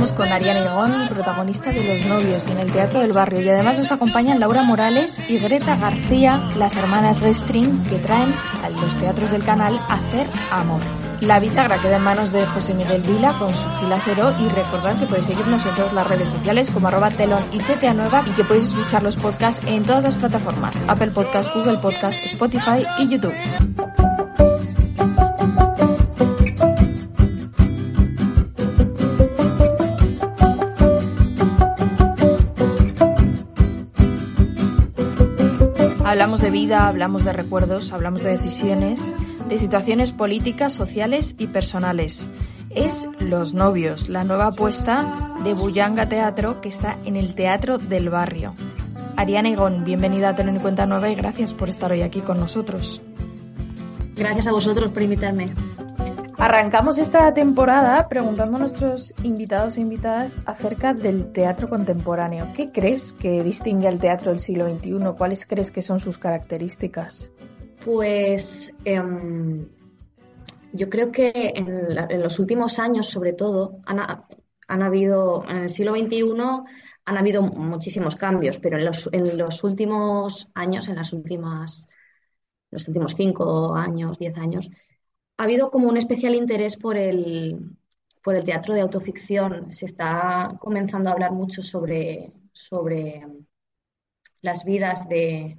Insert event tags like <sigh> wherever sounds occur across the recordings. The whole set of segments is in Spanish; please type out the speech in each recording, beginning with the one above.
hablamos con Ariana Igón, protagonista de Los Novios en el Teatro del Barrio. Y además nos acompañan Laura Morales y Greta García, las hermanas Restring, que traen a los teatros del canal Hacer Amor. La bisagra queda en manos de José Miguel Vila con su filacero y recordad que podéis seguirnos en todas las redes sociales como arroba telón y CTA Nueva y que podéis escuchar los podcasts en todas las plataformas, Apple Podcast, Google Podcast, Spotify y YouTube. Hablamos de recuerdos, hablamos de decisiones, de situaciones políticas, sociales y personales. Es Los Novios, la nueva apuesta de Bullanga Teatro que está en el Teatro del Barrio. Ariana Igón, bienvenida a Tener en Cuenta Nueva y gracias por estar hoy aquí con nosotros. Gracias a vosotros por invitarme. Arrancamos esta temporada preguntando a nuestros invitados e invitadas acerca del teatro contemporáneo. ¿Qué crees que distingue al teatro del siglo XXI? ¿Cuáles crees que son sus características? Pues em, yo creo que en, los últimos años, sobre todo, han, habido, en el siglo XXI han habido muchísimos cambios, pero en los, en los últimos años, en las últimas, los últimos cinco años, diez años, ha habido como un especial interés por el, por el teatro de autoficción. Se está comenzando a hablar mucho sobre, sobre las vidas de,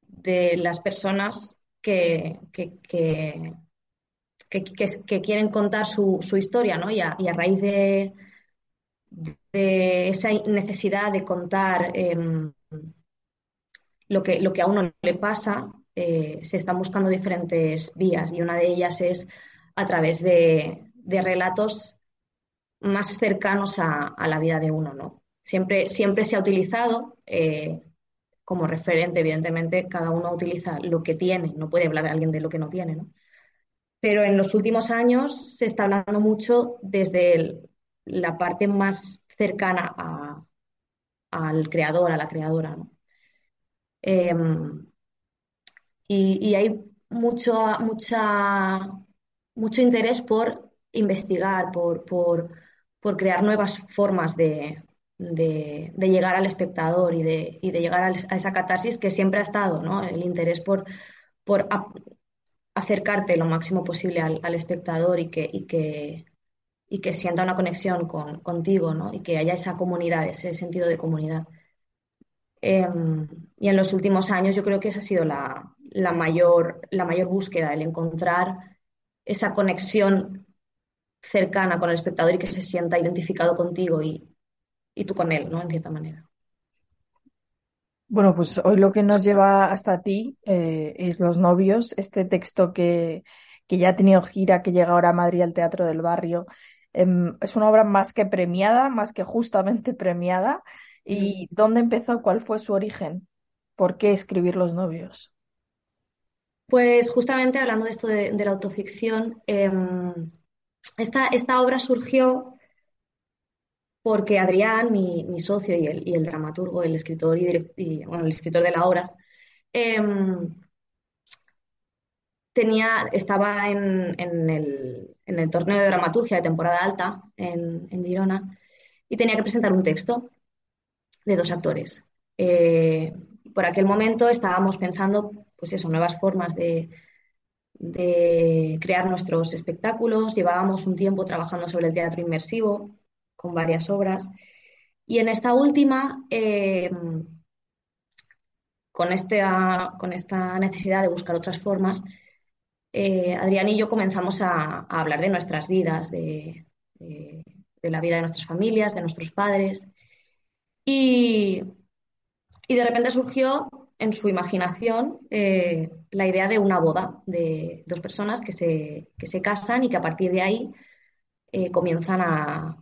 de las personas que, que, quieren contar su, historia, ¿no? Y a, raíz de, de, esa necesidad de contar em, lo, que, lo que a uno le pasa, eh, se están buscando diferentes vías y una de ellas es a través de, relatos más cercanos a, la vida de uno, ¿no? Siempre, siempre se ha utilizado eh, como referente, evidentemente, cada uno utiliza lo que tiene, no puede hablar de alguien de lo que no tiene, ¿no? Pero en los últimos años se está hablando mucho desde la parte más cercana al creador, a la creadora. Em, y, hay mucho, mucha, mucho interés por investigar, por, por, por crear nuevas formas de, de, llegar al espectador y de, y de llegar a, esa catarsis que siempre ha estado, ¿no? El interés por, por acercarte lo máximo posible al, al espectador y que, y que, y que sienta una conexión con, contigo, ¿no? Y que haya esa comunidad, ese sentido de comunidad. Em, y en los últimos años yo creo que esa ha sido la, la mayor, la mayor búsqueda, el encontrar esa conexión cercana con el espectador y que se sienta identificado contigo y, tú con él, ¿no? En cierta manera. Bueno, pues hoy lo que nos lleva hasta ti eh, es Los Novios, este texto que, que, ya ha tenido gira, que llega ahora a Madrid al Teatro del Barrio. Em, es una obra más que premiada, más que justamente premiada. ¿Y mm. dónde empezó? ¿Cuál fue su origen? ¿Por qué escribir Los Novios? Pues justamente hablando de esto de, la autoficción, em, esta, obra surgió porque Adrián, mi, socio y el, dramaturgo, el escritor y, el escritor de la obra, em, tenía, estaba en, el, torneo de dramaturgia de temporada alta en, Girona y tenía que presentar un texto de dos actores. Eh, por aquel momento estábamos pensando, pues eso, nuevas formas de, crear nuestros espectáculos. Llevábamos un tiempo trabajando sobre el teatro inmersivo con varias obras. Y en esta última, eh, con, este, con esta necesidad de buscar otras formas, eh, Adrián y yo comenzamos a, hablar de nuestras vidas, de, de, la vida de nuestras familias, de nuestros padres. Y, y de repente surgió en su imaginación eh, la idea de una boda de dos personas que se, se casan y que a partir de ahí eh, comienzan a,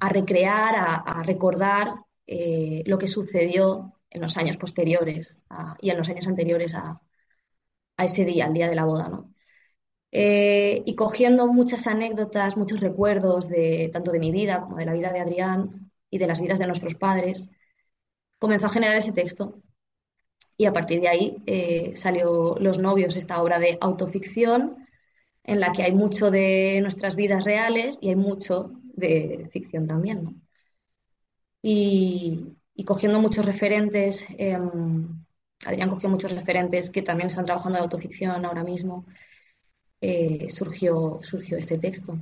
recrear, a, recordar eh, lo que sucedió en los años posteriores y en los años anteriores a, ese día, al día de la boda. y cogiendo muchas anécdotas, muchos recuerdos de tanto de mi vida como de la vida de Adrián y de las vidas de nuestros padres, comenzó a generar ese texto. Y a partir de ahí eh, salió Los novios, esta obra de autoficción, en la que hay mucho de nuestras vidas reales y hay mucho de ficción también. Y, cogiendo muchos referentes, em, Adrián cogió muchos referentes que también están trabajando en autoficción ahora mismo, eh, surgió, surgió este texto.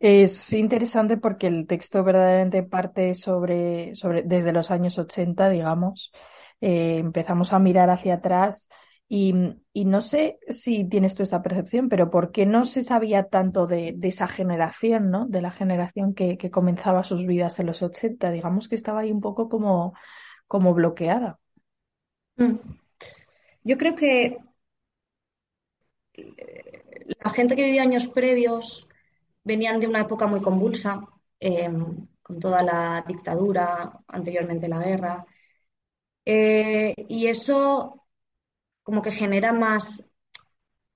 Es interesante porque el texto verdaderamente parte sobre, sobre desde los años 80, digamos. Eh, empezamos a mirar hacia atrás y, no sé si tienes tú esa percepción, pero ¿por qué no se sabía tanto de, esa generación, ¿no? De la generación que, comenzaba sus vidas en los 80. Digamos que estaba ahí un poco como, como bloqueada. Mm. Yo creo que la gente que vivía años previos venían de una época muy convulsa, em, con toda la dictadura, anteriormente la guerra, eh, y eso como que genera más,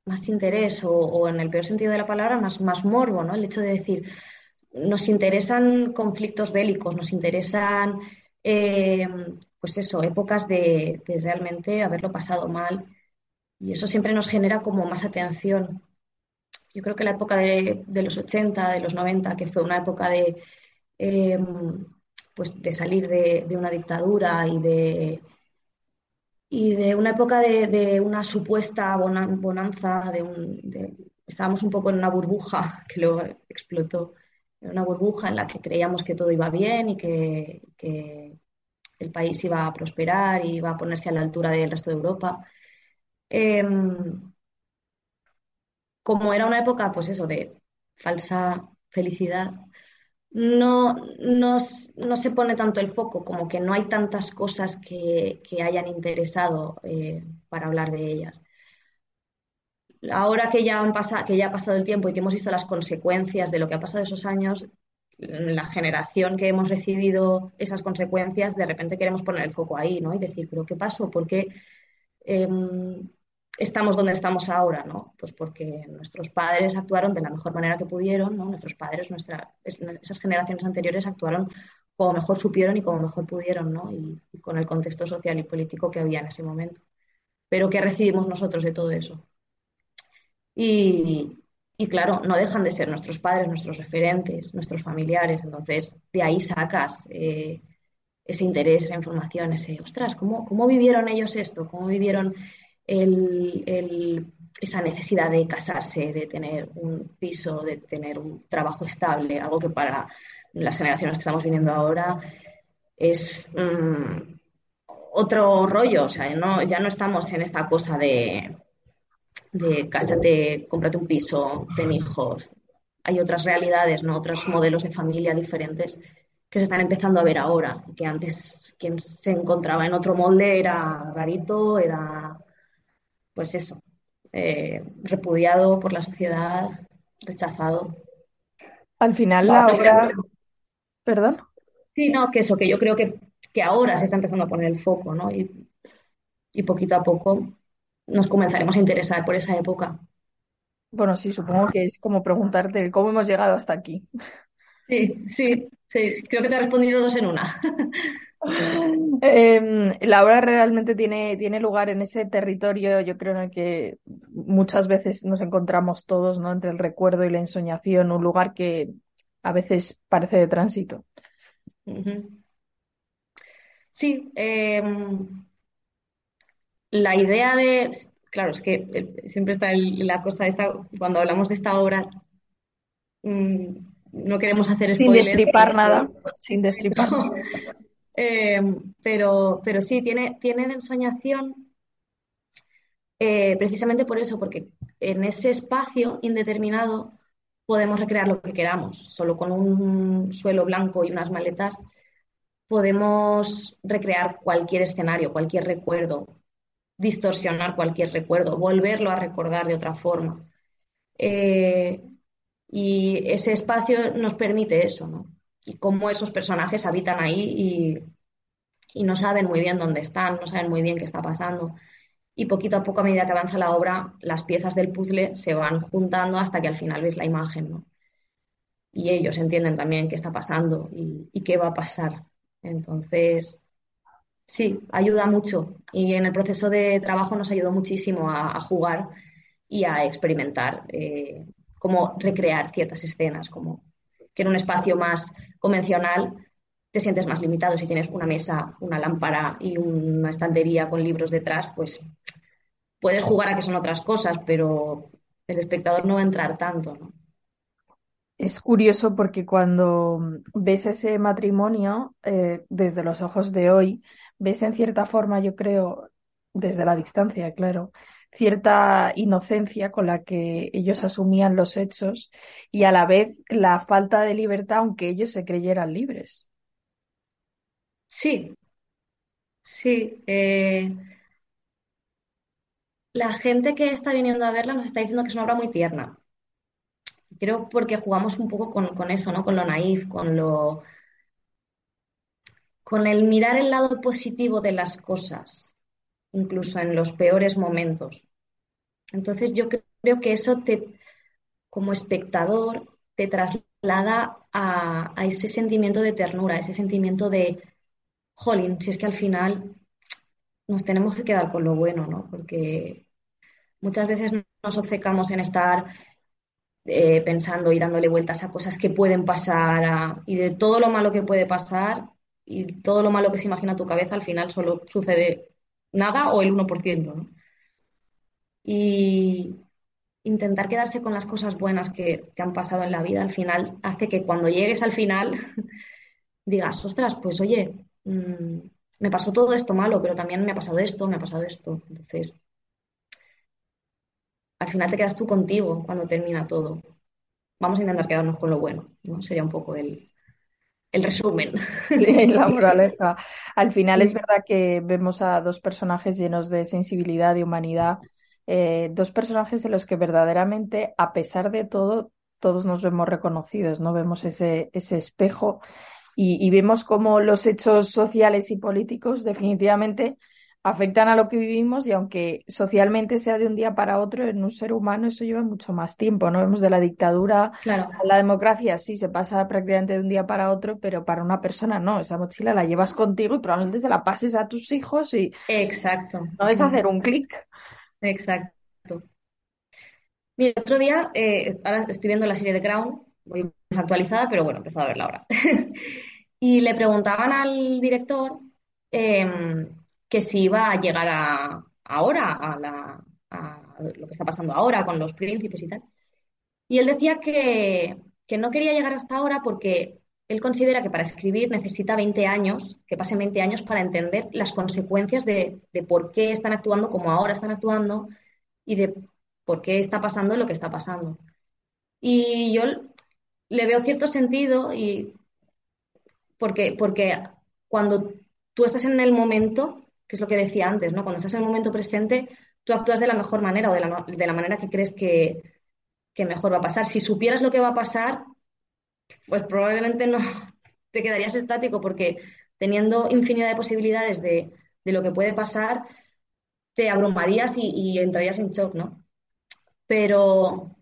más interés o, en el peor sentido de la palabra, más, más morbo, ¿no? El hecho de decir, nos interesan conflictos bélicos, nos interesan, em, pues eso, épocas de, de realmente haberlo pasado mal. Y eso siempre nos genera como más atención yo creo que la época de, los 80, de los 90, que fue una época de, em, pues de salir de, una dictadura y de, y de una época de, una supuesta bonanza, de un, estábamos un poco en una burbuja <laughs> que luego explotó, en una burbuja en la que creíamos que todo iba bien y que, el país iba a prosperar y iba a ponerse a la altura del resto de Europa. Em, como era una época, pues eso, de falsa felicidad, no, no, se pone tanto el foco, como que no hay tantas cosas que, hayan interesado eh, para hablar de ellas. Ahora que ya, han que ya ha pasado el tiempo y que hemos visto las consecuencias de lo que ha pasado esos años, la generación que hemos recibido esas consecuencias, de repente queremos poner el foco ahí, ¿no? Y decir, ¿pero qué pasó? ¿Por qué? Em, estamos donde estamos ahora, ¿no? Pues porque nuestros padres actuaron de la mejor manera que pudieron, ¿no? Nuestros padres, nuestra, esas generaciones anteriores actuaron como mejor supieron y como mejor pudieron, ¿no? Y, con el contexto social y político que había en ese momento. Pero ¿qué recibimos nosotros de todo eso? Y, claro, no dejan de ser nuestros padres, nuestros referentes, nuestros familiares. Entonces, de ahí sacas eh, ese interés, esa información, ese, ostras, ¿cómo, ¿cómo vivieron ellos esto? ¿Cómo vivieron esa necesidad de casarse, de tener un piso, de tener un trabajo estable, algo que para las generaciones que estamos viniendo ahora es mm, otro rollo, o sea, ya no estamos en esta cosa de, de cásate, cómprate un piso, ten hijos. Hay otras realidades, ¿no? otros modelos de familia diferentes que se están empezando a ver ahora, que antes quien se encontraba en otro molde era rarito, era pues eso, eh, repudiado por la sociedad, rechazado. Al final la obra... ¿Perdón? Sí, no, que eso, que yo creo que, ahora se está empezando a poner el foco, ¿no? Y, y poquito a poco nos comenzaremos a interesar por esa época. Bueno, sí, supongo que es como preguntarte cómo hemos llegado hasta aquí. Sí, sí, sí, creo que te he respondido dos en una. <laughs> Em, la obra realmente tiene, tiene lugar en ese territorio, yo creo, en el que muchas veces nos encontramos todos, ¿no? Entre el recuerdo y la ensoñación, un lugar que a veces parece de tránsito. Sí, em, la idea de, claro, es que siempre está la cosa esta, cuando hablamos de esta obra, mm, no queremos hacer Sin destripar nada, sin destripar. <laughs> Eh, pero, pero sí, tiene, tiene de ensoñación eh, precisamente por eso, porque en ese espacio indeterminado podemos recrear lo que queramos. Solo con un suelo blanco y unas maletas podemos recrear cualquier escenario, cualquier recuerdo, distorsionar cualquier recuerdo, volverlo a recordar de otra forma. Eh, y ese espacio nos permite eso, ¿no? Y cómo esos personajes habitan ahí y, no saben muy bien dónde están, no saben muy bien qué está pasando. Y poquito a poco, a medida que avanza la obra, las piezas del puzzle se van juntando hasta que al final ves la imagen. Y ellos entienden también qué está pasando y, qué va a pasar. Entonces, sí, ayuda mucho. Y en el proceso de trabajo nos ayudó muchísimo a, jugar y a experimentar eh, cómo recrear ciertas escenas, como que en un espacio más convencional te sientes más limitado. Si tienes una mesa, una lámpara y una estantería con libros detrás, pues puedes jugar a que son otras cosas, pero el espectador no va a entrar tanto. Es curioso porque cuando ves ese matrimonio eh, desde los ojos de hoy, ves en cierta forma, yo creo, desde la distancia, claro, cierta inocencia con la que ellos asumían los hechos y a la vez la falta de libertad, aunque ellos se creyeran libres. Sí, sí. Eh, la gente que está viniendo a verla nos está diciendo que es una obra muy tierna. Creo porque jugamos un poco con, con eso, ¿no? Con lo naif, con lo, con el mirar el lado positivo de las cosas, incluso en los peores momentos. Entonces yo creo que eso te, como espectador, te traslada a, ese sentimiento de ternura, ese sentimiento de, jolín, si es que al final nos tenemos que quedar con lo bueno, ¿no? Porque muchas veces nos obcecamos en estar eh, pensando y dándole vueltas a cosas que pueden pasar y de todo lo malo que puede pasar y todo lo malo que se imagina tu cabeza, al final solo sucede nada o el 1%, ¿no? Y intentar quedarse con las cosas buenas que te han pasado en la vida, al final hace que cuando llegues al final <laughs> digas, ostras, pues oye, mmm, me pasó todo esto malo, pero también me ha pasado esto, me ha pasado esto. Entonces, al final te quedas tú contigo cuando termina todo. Vamos a intentar quedarnos con lo bueno, ¿no? Sería un poco el, el resumen. Sí, <laughs> la moraleja. Al final es verdad que vemos a dos personajes llenos de sensibilidad y humanidad, eh, dos personajes en los que verdaderamente, a pesar de todo, todos nos vemos reconocidos, ¿no? Vemos ese, ese espejo y, vemos cómo los hechos sociales y políticos definitivamente afectan a lo que vivimos y aunque socialmente sea de un día para otro, en un ser humano eso lleva mucho más tiempo, ¿no? Vemos de la dictadura a la democracia, sí, se pasa prácticamente de un día para otro, pero para una persona no, esa mochila la llevas contigo y probablemente se la pases a tus hijos y... Exacto. No es hacer un clic. Exacto. Mira, otro día, eh, ahora estoy viendo la serie de Crown, voy actualizada, pero bueno, he empezado a verla ahora. <laughs> y le preguntaban al director em, que si iba a llegar a, ahora a, la, a, lo que está pasando ahora con los príncipes y tal. Y él decía que, que no quería llegar hasta ahora porque él considera que para escribir necesita 20 años, que pasen 20 años para entender las consecuencias de, de, por qué están actuando como ahora están actuando y de por qué está pasando lo que está pasando. Y yo le veo cierto sentido y porque, porque cuando tú estás en el momento, que es lo que decía antes, ¿no? Cuando estás en el momento presente, tú actúas de la mejor manera o de la, de la manera que crees que, que mejor va a pasar. Si supieras lo que va a pasar, pues probablemente no <laughs> te quedarías estático porque teniendo infinidad de posibilidades de, de lo que puede pasar, te abrumarías y, y, entrarías en shock, ¿no? Pero,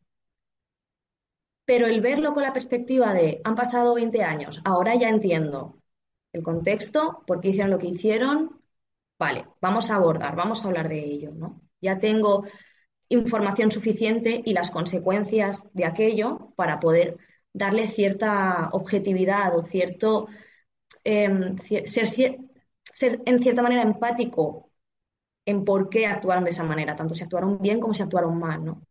pero el verlo con la perspectiva de han pasado 20 años, ahora ya entiendo el contexto, por qué hicieron lo que hicieron, vale, vamos a abordar, vamos a hablar de ello, ¿no? Ya tengo información suficiente y las consecuencias de aquello para poder darle cierta objetividad o cierto eh, ser, ser en cierta manera empático en por qué actuaron de esa manera, tanto si actuaron bien como si actuaron mal, ¿no?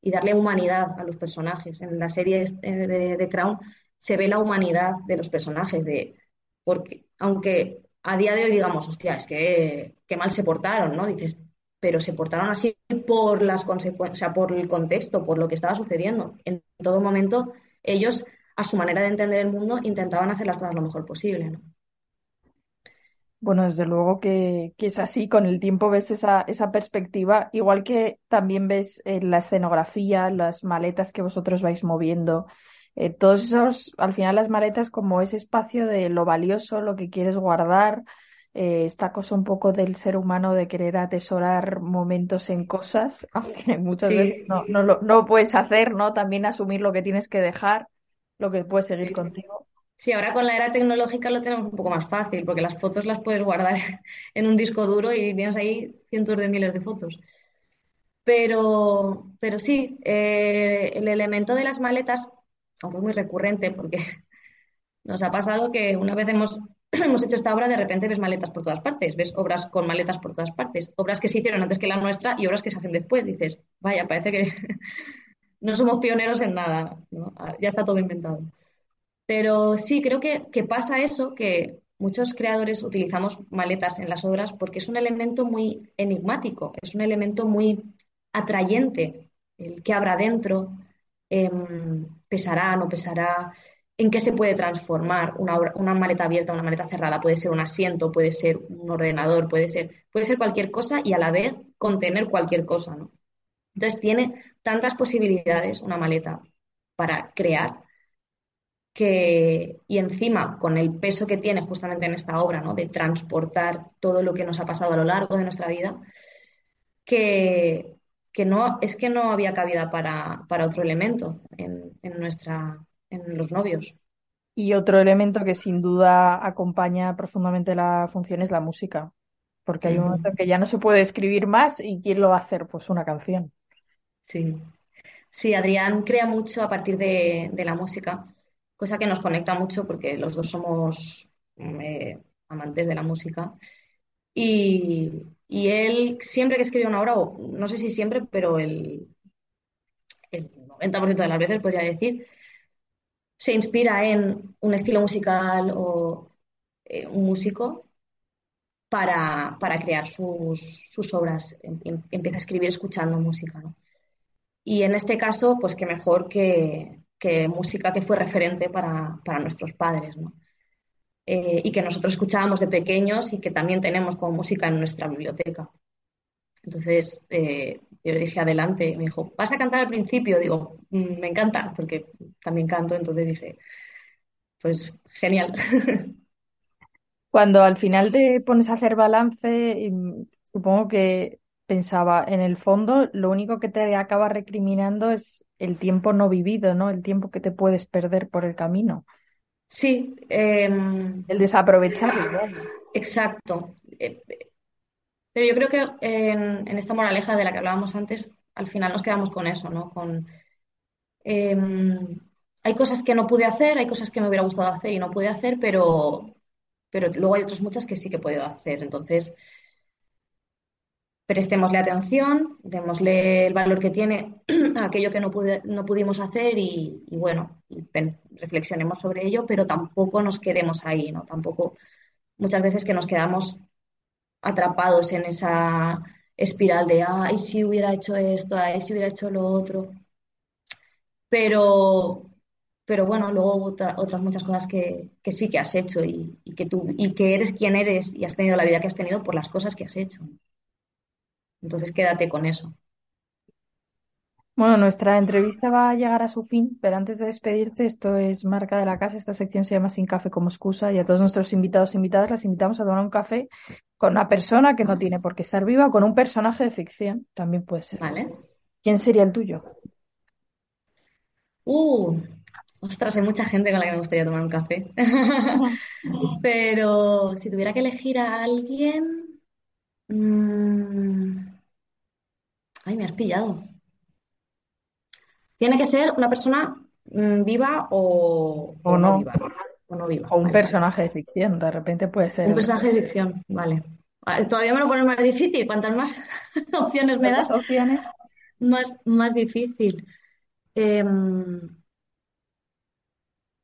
y darle humanidad a los personajes. En la serie de, de, Crown se ve la humanidad de los personajes, de, porque aunque a día de hoy digamos, hostia, es que qué mal se portaron, ¿no? Dices, pero se portaron así por las consecuencias, o sea, por el contexto, por lo que estaba sucediendo. En todo momento, ellos, a su manera de entender el mundo, intentaban hacer las cosas lo mejor posible, ¿no? Bueno, desde luego que, que, es así, con el tiempo ves esa, esa perspectiva, igual que también ves eh, la escenografía, las maletas que vosotros vais moviendo, eh, todos esos, al final las maletas como ese espacio de lo valioso, lo que quieres guardar, eh, esta cosa un poco del ser humano de querer atesorar momentos en cosas, <laughs> aunque muchas sí. veces no, no, lo, no puedes hacer, ¿no? También asumir lo que tienes que dejar, lo que puede seguir contigo. Sí, ahora con la era tecnológica lo tenemos un poco más fácil, porque las fotos las puedes guardar <laughs> en un disco duro y tienes ahí cientos de miles de fotos. Pero, pero sí, eh, el elemento de las maletas aunque es muy recurrente, porque <laughs> nos ha pasado que una vez hemos, <clears throat> hemos hecho esta obra, de repente ves maletas por todas partes, ves obras con maletas por todas partes, obras que se hicieron antes que la nuestra y obras que se hacen después. Dices, vaya, parece que <laughs> no somos pioneros en nada, ah, ya está todo inventado. Pero sí, creo que, que pasa eso, que muchos creadores utilizamos maletas en las obras porque es un elemento muy enigmático, es un elemento muy atrayente, el que habrá dentro, em, pesará, no pesará, en qué se puede transformar una, una, maleta abierta, una maleta cerrada, puede ser un asiento, puede ser un ordenador, puede ser, puede ser cualquier cosa y a la vez contener cualquier cosa, ¿no? Entonces tiene tantas posibilidades una maleta para crear que, y encima con el peso que tiene justamente en esta obra, ¿no? de transportar todo lo que nos ha pasado a lo largo de nuestra vida, que, que no, es que no había cabida para, para otro elemento en, en, nuestra, en los novios. Y otro elemento que sin duda acompaña profundamente la función es la música, porque hay un momento que ya no se puede escribir más y ¿quién lo va a hacer? Pues una canción. Sí, sí, Adrián crea mucho a partir de, de la música cosa que nos conecta mucho porque los dos somos eh, amantes de la música. Y, él, siempre que escribe una obra, o no sé si siempre, pero el, el 90% de las veces podría decir, se inspira en un estilo musical o eh, un músico para, crear sus, sus obras. Em, em, empieza a escribir escuchando música. Y en este caso, pues qué mejor que, que música que fue referente para, nuestros padres, ¿no? Eh, y que nosotros escuchábamos de pequeños y que también tenemos como música en nuestra biblioteca. Entonces, eh, yo dije adelante, me dijo, ¿vas a cantar al principio? Digo, mm, me encanta, porque también canto, entonces dije, pues genial. <laughs> Cuando al final te pones a hacer balance, supongo que pensaba, en el fondo, lo único que te acaba recriminando es el tiempo no vivido, ¿no? El tiempo que te puedes perder por el camino. Sí. Em, el desaprovecharlo. Exacto. Eh, pero yo creo que en, esta moraleja de la que hablábamos antes, al final nos quedamos con eso, ¿no? Con em, hay cosas que no pude hacer, hay cosas que me hubiera gustado hacer y no pude hacer, pero, pero luego hay otras muchas que sí que he podido hacer. Entonces, prestémosle atención, démosle el valor que tiene <clears throat> a aquello que no, no pudimos hacer y, bueno, reflexionemos sobre ello, pero tampoco nos quedemos ahí, ¿no? Tampoco muchas veces que nos quedamos atrapados en esa espiral de, ay, si hubiera hecho esto, ay, si hubiera hecho lo otro. Pero, pero bueno, luego otras muchas cosas que, sí que has hecho y, que tú, y que eres quien eres y has tenido la vida que has tenido por las cosas que has hecho. Entonces quédate con eso. Bueno, nuestra entrevista va a llegar a su fin, pero antes de despedirte, esto es marca de la casa, esta sección se llama Sin Café como excusa y a todos nuestros invitados e invitadas las invitamos a tomar un café con una persona que no tiene por qué estar viva, con un personaje de ficción, también puede ser. Vale. ¿Quién sería el tuyo? Uh, ostras, hay mucha gente con la que me gustaría tomar un café. <laughs> pero si tuviera que elegir a alguien... Mm, Ay, me has pillado. Tiene que ser una persona mm, viva o, no. viva. O no viva. O un personaje de ficción, de repente puede ser. Un personaje de ficción, vale. Todavía me lo pones más difícil. Cuantas más <laughs> opciones me das, opciones? Más, más difícil. Em,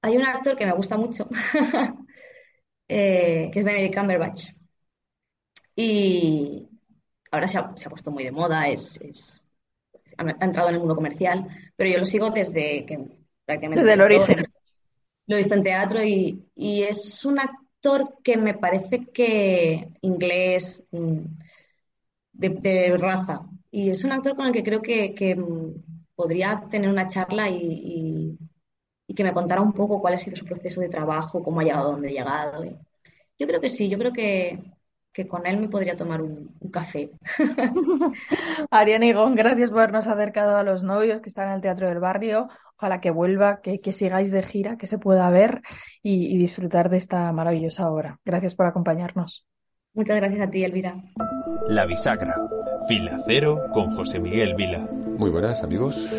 hay un actor que me gusta mucho, <laughs> eh, que es Benedict Cumberbatch. Y, ahora se ha, puesto muy de moda, es, ha, entrado en el mundo comercial, pero yo lo sigo desde que prácticamente... Desde el origen. Lo he visto en teatro y, es un actor que me parece que inglés, mm, de, raza, y es un actor con el que creo que, mm, podría tener una charla y, y, que me contara un poco cuál ha sido su proceso de trabajo, cómo ha llegado a donde ha llegado. Yo creo que sí, yo creo que, que con él me podría tomar un, café. <laughs> Ariana Igón, gracias por habernos acercado a los novios que están en el Teatro del Barrio. Ojalá que vuelva, que, sigáis de gira, que se pueda ver y, y disfrutar de esta maravillosa obra. Gracias por acompañarnos. Muchas gracias a ti, Elvira. La bisagra Fila Cero con José Miguel Vila. Muy buenas amigos,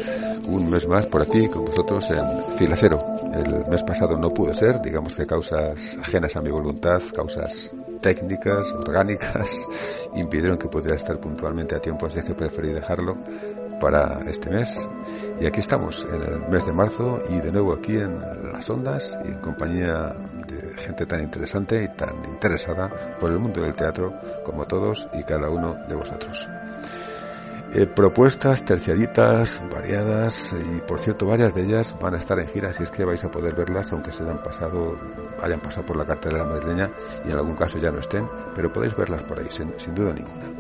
un mes más por aquí con vosotros en Fila Cero. El mes pasado no pude ser, digamos que causas ajenas a mi voluntad, causas técnicas, orgánicas, <laughs> impidieron que pudiera estar puntualmente a tiempo, así que preferí dejarlo para este mes. Y aquí estamos, en el mes de marzo, y de nuevo aquí en las ondas, y en compañía de gente tan interesante y tan interesada por el mundo del teatro como todos y cada uno de vosotros. Eh, propuestas terciaditas, variadas y por cierto varias de ellas van a estar en gira si es que vais a poder verlas aunque se hayan pasado, hayan pasado por la cartelera madrileña y en algún caso ya no estén, pero podéis verlas por ahí sin, sin duda ninguna.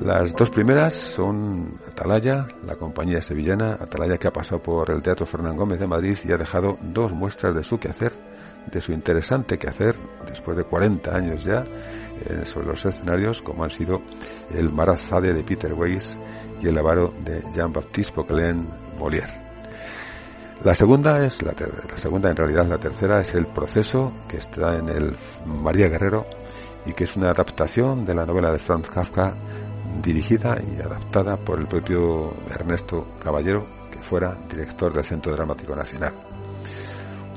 Las dos primeras son Atalaya, la compañía sevillana, Atalaya que ha pasado por el Teatro Fernán Gómez de Madrid y ha dejado dos muestras de su quehacer, de su interesante quehacer, después de 40 años ya, eh, sobre los escenarios, como han sido el Marazade de Peter Weiss y el Avaro de Jean-Baptiste Poquelin Molière. La segunda es la, la segunda, en realidad la tercera es el proceso que está en el María Guerrero y que es una adaptación de la novela de Franz Kafka dirigida y adaptada por el propio Ernesto Caballero, que fuera director del Centro Dramático Nacional.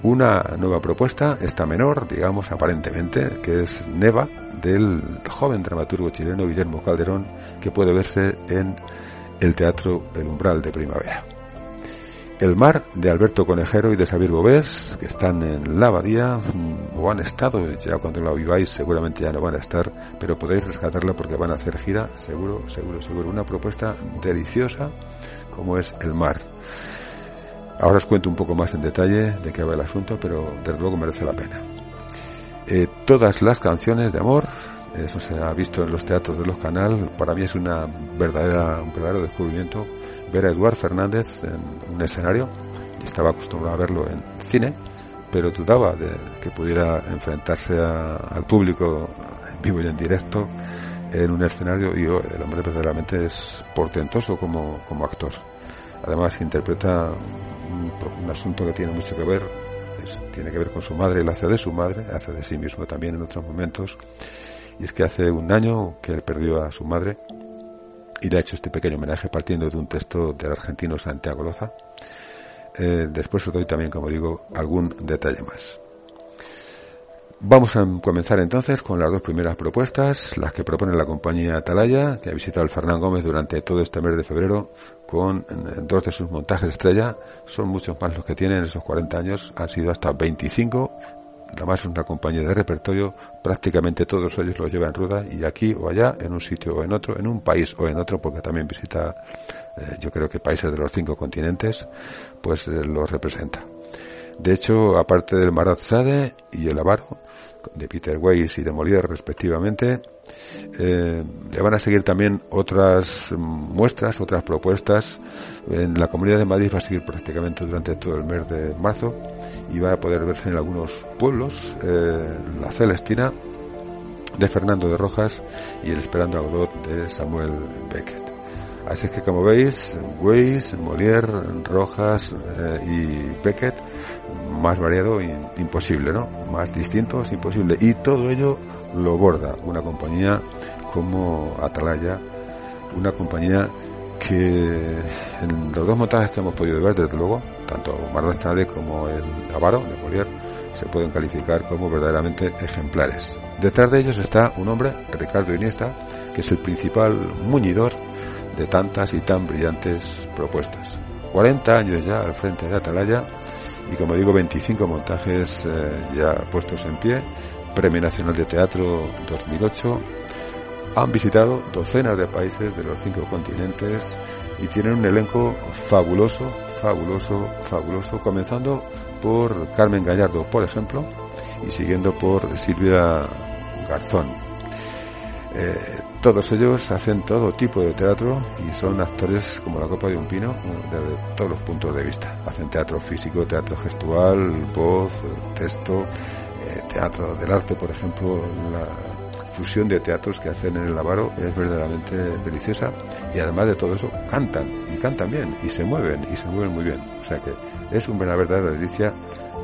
Una nueva propuesta, esta menor, digamos aparentemente, que es Neva, del joven dramaturgo chileno Guillermo Calderón, que puede verse en el Teatro El Umbral de Primavera. El mar de Alberto Conejero y de Xavier Bobés, que están en la abadía, mm, o han estado, ya cuando la viváis seguramente ya no van a estar, pero podéis rescatarla porque van a hacer gira, seguro, seguro, seguro. Una propuesta deliciosa como es el mar. Ahora os cuento un poco más en detalle de qué va el asunto, pero desde luego merece la pena. Eh, todas las canciones de amor, eso se ha visto en los teatros de los canal, para mí es una verdadera, un verdadero descubrimiento ver a Eduard Fernández en un escenario. Estaba acostumbrado a verlo en cine, pero dudaba de que pudiera enfrentarse al público en vivo y en directo en un escenario y el hombre verdaderamente es portentoso como, como actor. Además interpreta un, asunto que tiene mucho que ver, tiene que ver con su madre, él hace de su madre, hace de sí mismo también en otros momentos. Y es que hace un año que él perdió a su madre y le ha hecho este pequeño homenaje partiendo de un texto del argentino Santiago Loza. Eh, después os doy también, como digo, algún detalle más. Vamos a comenzar entonces con las dos primeras propuestas, las que propone la compañía Atalaya, que ha visitado el Fernán Gómez durante todo este mes de febrero con eh, dos de sus montajes estrella. Son muchos más los que tienen en esos 40 años, han sido hasta 25 además es una compañía de repertorio, prácticamente todos ellos lo llevan en rueda y aquí o allá, en un sitio o en otro, en un país o en otro, porque también visita, eh, yo creo que países de los cinco continentes, pues eh, los representa. De hecho, aparte del Marat Sade y el Avaro, de Peter Weiss y de Molière respectivamente, eh, le van a seguir también otras muestras, otras propuestas. En la Comunidad de Madrid va a seguir prácticamente durante todo el mes de marzo y va a poder verse en algunos pueblos eh, La Celestina de Fernando de Rojas y El Esperando a de Samuel Beckett. Así es que como veis, Weiss, Molière, Rojas eh, y Beckett, más variado imposible, ¿no? Más distinto es imposible. Y todo ello lo borda una compañía como Atalaya, una compañía que en los dos montajes que hemos podido ver, desde luego, tanto Chade como el Avaro de Molière, se pueden calificar como verdaderamente ejemplares. Detrás de ellos está un hombre, Ricardo Iniesta, que es el principal muñidor de tantas y tan brillantes propuestas. 40 años ya al frente de Atalaya y como digo 25 montajes eh, ya puestos en pie Premio Nacional de Teatro 2008. Han visitado docenas de países de los cinco continentes y tienen un elenco fabuloso, fabuloso, fabuloso, comenzando por Carmen Gallardo, por ejemplo, y siguiendo por Silvia Garzón. Eh, todos ellos hacen todo tipo de teatro y son actores como la copa de un pino desde todos los puntos de vista. Hacen teatro físico, teatro gestual, voz, texto, teatro del arte, por ejemplo, la fusión de teatros que hacen en el Avaro es verdaderamente deliciosa y además de todo eso cantan y cantan bien y se mueven y se mueven muy bien. O sea que es una verdadera delicia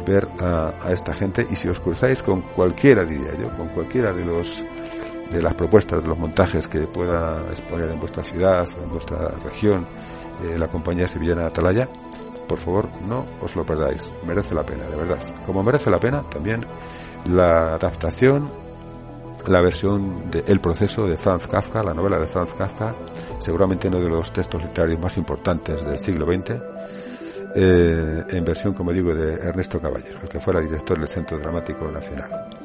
ver a, esta gente y si os cruzáis con cualquiera, diría yo, con cualquiera de los de las propuestas, de los montajes que pueda exponer en vuestra ciudad o en vuestra región eh, la compañía sevillana Atalaya, por favor no os lo perdáis, merece la pena, de verdad. Como merece la pena también la adaptación, la versión de El proceso de Franz Kafka, la novela de Franz Kafka, seguramente uno de los textos literarios más importantes del siglo XX, eh, en versión, como digo, de Ernesto Caballero, el que fuera director del Centro Dramático Nacional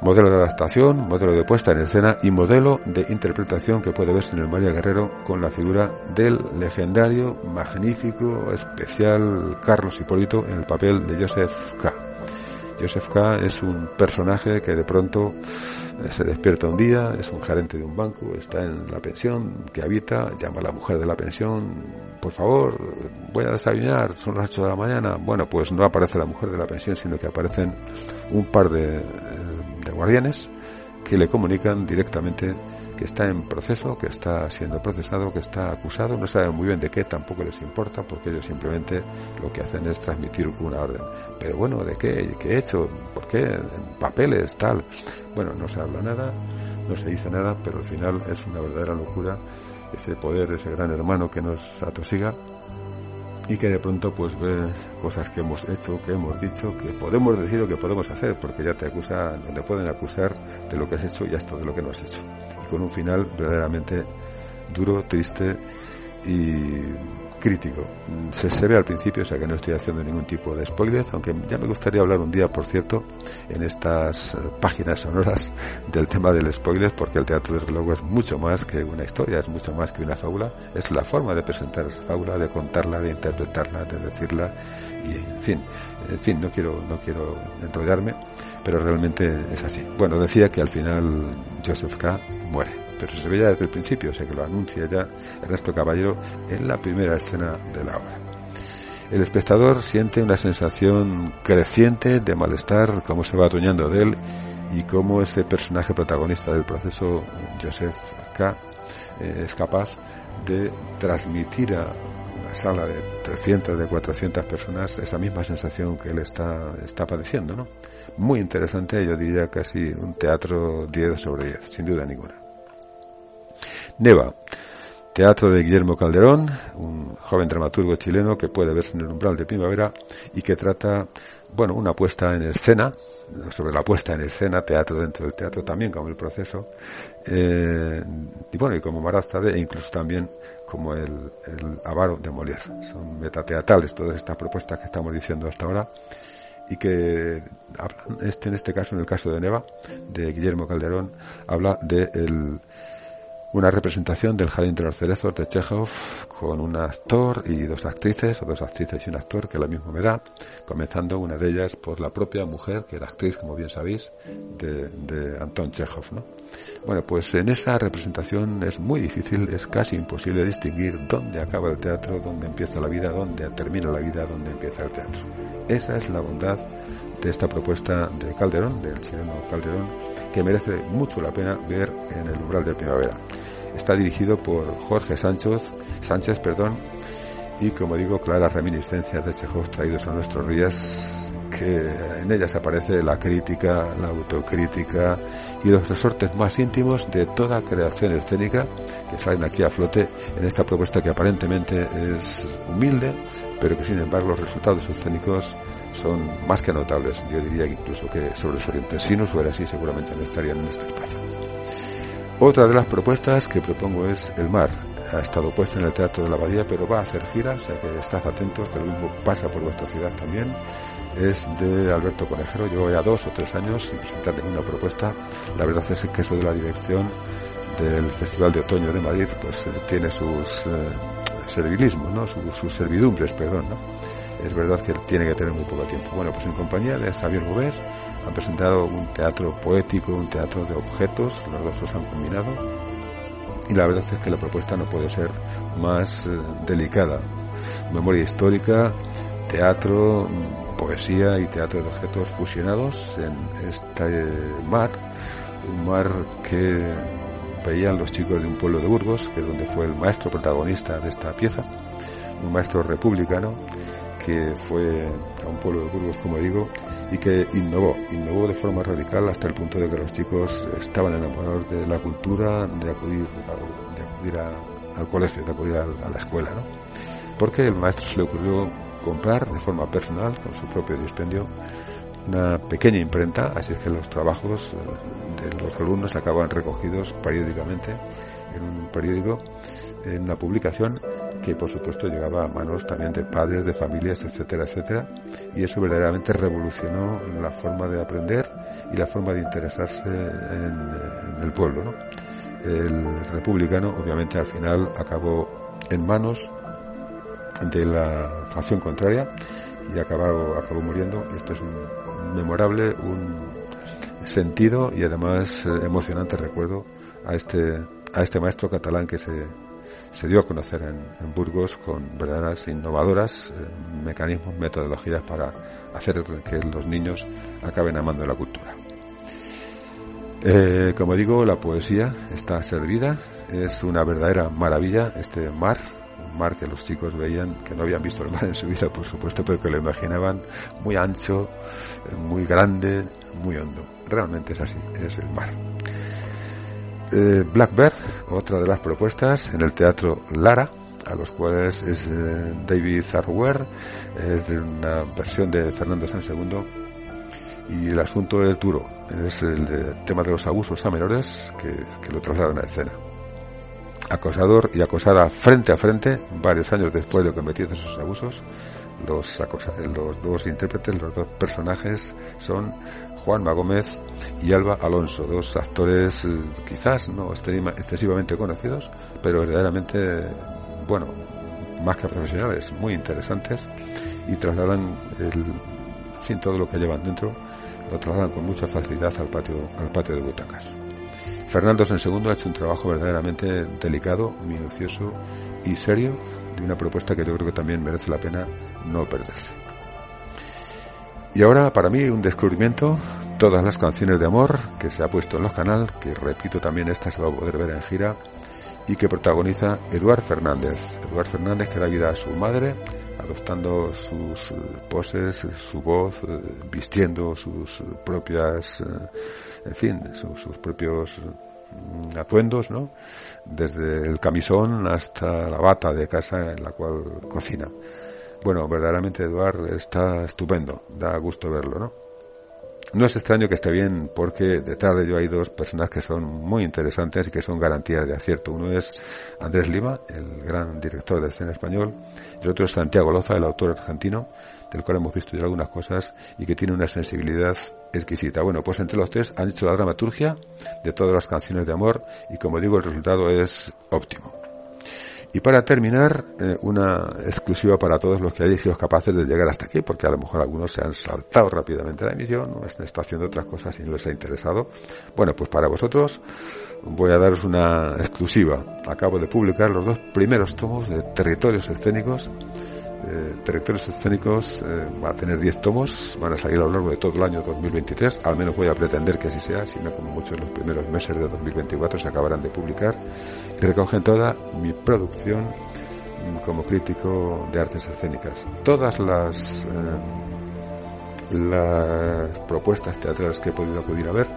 modelo de adaptación, modelo de puesta en escena y modelo de interpretación que puede verse en el María Guerrero con la figura del legendario, magnífico, especial Carlos Hipólito en el papel de Joseph K. Joseph K. es un personaje que de pronto eh, se despierta un día, es un gerente de un banco, está en la pensión que habita, llama a la mujer de la pensión, por favor, voy a desayunar, son las 8 de la mañana. Bueno, pues no aparece la mujer de la pensión, sino que aparecen un par de de guardianes que le comunican directamente que está en proceso, que está siendo procesado, que está acusado, no saben muy bien de qué, tampoco les importa, porque ellos simplemente lo que hacen es transmitir una orden. Pero bueno, ¿de qué? ¿Qué he hecho? ¿Por qué? ¿Papeles? Tal. Bueno, no se habla nada, no se dice nada, pero al final es una verdadera locura ese poder, ese gran hermano que nos atosiga y que de pronto pues ve cosas que hemos hecho, que hemos dicho, que podemos decir o que podemos hacer, porque ya te acusan, te pueden acusar de lo que has hecho y esto de lo que no has hecho. Y con un final verdaderamente duro, triste y crítico. Se, se, ve al principio, o sea que no estoy haciendo ningún tipo de spoiler, aunque ya me gustaría hablar un día, por cierto, en estas eh, páginas sonoras <laughs> del tema del spoiler, porque el teatro desde luego es mucho más que una historia, es mucho más que una fábula, es la forma de presentar esa fábula, de contarla, de interpretarla, de decirla, y en fin, en fin, no quiero, no quiero enrollarme, pero realmente es así. Bueno, decía que al final Joseph K. muere pero se ve ya desde el principio, o sea que lo anuncia ya Ernesto Caballero en la primera escena de la obra. El espectador siente una sensación creciente de malestar, cómo se va adueñando de él y cómo ese personaje protagonista del proceso, Joseph K., eh, es capaz de transmitir a una sala de 300, de 400 personas esa misma sensación que él está, está padeciendo, ¿no? Muy interesante, yo diría casi un teatro 10 sobre 10, sin duda ninguna. Neva, teatro de Guillermo Calderón, un joven dramaturgo chileno que puede verse en el umbral de primavera y que trata, bueno, una puesta en escena, sobre la puesta en escena, teatro dentro del teatro también como el proceso, eh, y bueno, y como Maraz e incluso también como el, el avaro de Molière. Son metateatrales todas estas propuestas que estamos diciendo hasta ahora y que hablan, este, en este caso, en el caso de Neva, de Guillermo Calderón, habla de el, una representación del Jardín de los Cerezos de Chekhov con un actor y dos actrices, o dos actrices y un actor, que la misma me da, comenzando una de ellas por la propia mujer, que era actriz, como bien sabéis, de, de Anton Chekhov, ¿no? Bueno, pues en esa representación es muy difícil, es casi imposible distinguir dónde acaba el teatro, dónde empieza la vida, dónde termina la vida, dónde empieza el teatro. Esa es la bondad de esta propuesta de Calderón, del chileno Calderón, que merece mucho la pena ver en el umbral de primavera. Está dirigido por Jorge Sánchez, Sánchez, perdón, y como digo, claras reminiscencias de Chekhov traídos a nuestros días, que en ellas aparece la crítica, la autocrítica y los resortes más íntimos de toda creación escénica que salen aquí a flote en esta propuesta que aparentemente es humilde, pero que sin embargo los resultados escénicos son más que notables, yo diría incluso que sobresalientes. Si no fuera así, seguramente no estarían en este espacio. Otra de las propuestas que propongo es El Mar. Ha estado puesto en el Teatro de la Abadía, pero va a hacer giras, o sea que estad atentos, que lo mismo pasa por vuestra ciudad también. Es de Alberto Conejero, llevo ya dos o tres años sin presentar ninguna propuesta. La verdad es que eso de la dirección del Festival de Otoño de Madrid, pues eh, tiene sus eh, servilismos, ¿no? Sus, sus servidumbres, perdón, ¿no? Es verdad que tiene que tener muy poco tiempo. Bueno, pues en compañía de Xavier Bobés han presentado un teatro poético, un teatro de objetos, los dos los han combinado y la verdad es que la propuesta no puede ser más eh, delicada. Memoria histórica, teatro, poesía y teatro de objetos fusionados en este mar, un mar que veían los chicos de un pueblo de Burgos, que es donde fue el maestro protagonista de esta pieza, un maestro republicano que fue a un pueblo de Burgos, como digo, y que innovó, innovó de forma radical hasta el punto de que los chicos estaban enamorados de la cultura, de acudir, de acudir al colegio, de acudir a, la escuela, ¿no? Porque el maestro se le ocurrió comprar de forma personal, con su propio dispendio, una pequeña imprenta, así es que los trabajos eh, de los alumnos acaban recogidos periódicamente en un periódico, en una publicación que por supuesto llegaba a manos también de padres, de familias, etcétera, etcétera, y eso verdaderamente revolucionó la forma de aprender y la forma de interesarse en, el pueblo. ¿no? El republicano obviamente al final acabó en manos de la facción contraria y acabó, acabó muriendo. Esto es un memorable, un sentido y además eh, emocionante recuerdo a este, a este maestro catalán que se, se dio a conocer en, Burgos con verdaderas innovadoras eh, mecanismos, metodologías para hacer que los niños acaben amando la cultura. Eh, como digo, la poesía está servida, es una verdadera maravilla este mar, un mar que los chicos veían, que no habían visto el mar en su vida, por supuesto, pero que lo imaginaban muy ancho, muy grande, muy hondo. Realmente es así, es el mar. Eh, Black Bear, otra de las propuestas en el Teatro Lara, a los cuales es eh, David Zarwer, es de una versión de Fernando San II y el asunto es duro, es el tema de los abusos a menores que, que lo trasladan a escena. Acosador y acosada frente a frente, varios años después de cometer esos abusos, los, los dos intérpretes, los dos personajes son Juan Magómez y Alba Alonso, dos actores eh, quizás no excesivamente conocidos, pero verdaderamente, bueno, más que profesionales, muy interesantes y trasladan el, sin todo lo que llevan dentro, lo trasladan con mucha facilidad al patio, al patio de butacas. Fernando en ha hecho un trabajo verdaderamente delicado, minucioso y serio de una propuesta que yo creo que también merece la pena no perderse. Y ahora, para mí, un descubrimiento, todas las canciones de amor que se ha puesto en los canales, que repito también esta se va a poder ver en gira, y que protagoniza Eduard Fernández. Eduard Fernández que da vida a su madre, adoptando sus poses, su voz, eh, vistiendo sus propias, eh, en fin, sus propios atuendos, ¿no? Desde el camisón hasta la bata de casa en la cual cocina. Bueno, verdaderamente Eduard está estupendo, da gusto verlo, ¿no? No es extraño que esté bien porque detrás de ello hay dos personas que son muy interesantes y que son garantías de acierto. Uno es Andrés Lima, el gran director del cine español, y el otro es Santiago Loza, el autor argentino, del cual hemos visto ya algunas cosas y que tiene una sensibilidad exquisita. Bueno, pues entre los tres han hecho la dramaturgia de todas las canciones de amor y como digo el resultado es óptimo. Y para terminar, eh, una exclusiva para todos los que hayáis sido capaces de llegar hasta aquí, porque a lo mejor algunos se han saltado rápidamente la emisión, o están haciendo otras cosas y no les ha interesado. Bueno, pues para vosotros voy a daros una exclusiva. Acabo de publicar los dos primeros tomos de Territorios Escénicos eh, territorios escénicos eh, va a tener 10 tomos, van a salir a lo largo de todo el año 2023, al menos voy a pretender que así sea, sino como muchos los primeros meses de 2024 se acabarán de publicar, y recogen toda mi producción mm, como crítico de artes escénicas. Todas las, eh, las propuestas teatrales que he podido acudir a ver,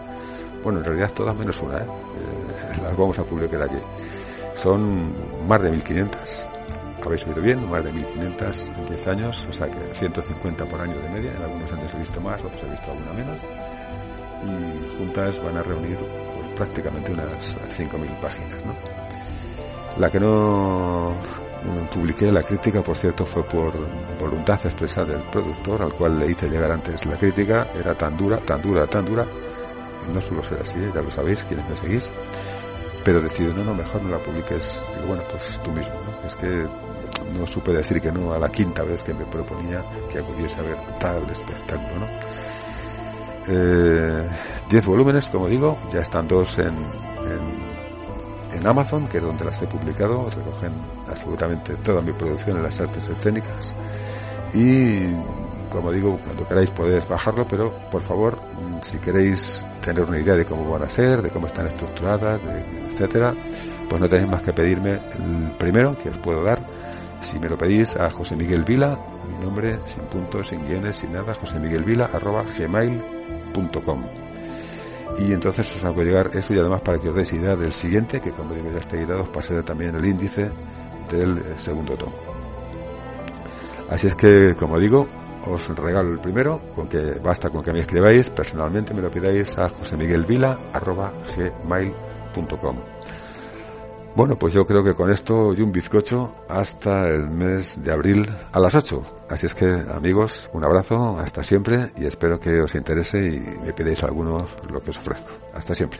bueno, en realidad todas menos una, <laughs> las vamos a publicar aquí. Son más de 1500 habéis oído bien, más de 1.500 en 10 años, o sea que 150 por año de media, en algunos años he visto más, otros he visto alguna menos, y juntas van a reunir pues, prácticamente unas 5.000 páginas. ¿no? La que no publiqué la crítica, por cierto, fue por voluntad expresa del productor, al cual le hice llegar antes la crítica, era tan dura, tan dura, tan dura, no suelo ser así, ya lo sabéis, quienes me seguís, pero decido, no, no, mejor no la publiques. Digo, bueno, pues tú mismo, ¿no? Es que no supe decir que no a la quinta vez que me proponía que pudiese ver tal espectáculo, ¿no? Eh, diez volúmenes, como digo, ya están dos en, en, Amazon, que es donde las he publicado, recogen absolutamente toda mi producción en las artes escénicas. Y, como digo, cuando queráis podéis bajarlo, pero por favor, si queréis tener una idea de cómo van a ser, de cómo están estructuradas, etcétera, pues no tenéis más que pedirme el primero que os puedo dar. Si me lo pedís a José Miguel Vila, mi nombre, sin puntos, sin guiones, sin nada, José Miguel Vila, arroba gmail.com. Y entonces os hago llegar eso y además para que os deis idea del siguiente, que cuando llegue este guiado os pasaré también el índice del eh, segundo tomo. Así es que, como digo, os regalo el primero, con que basta con que me escribáis, personalmente me lo pidáis a josemiguelvila.gmail.com. Bueno, pues yo creo que con esto y un bizcocho hasta el mes de abril a las 8. Así es que, amigos, un abrazo, hasta siempre y espero que os interese y me pidáis algunos lo que os ofrezco. Hasta siempre.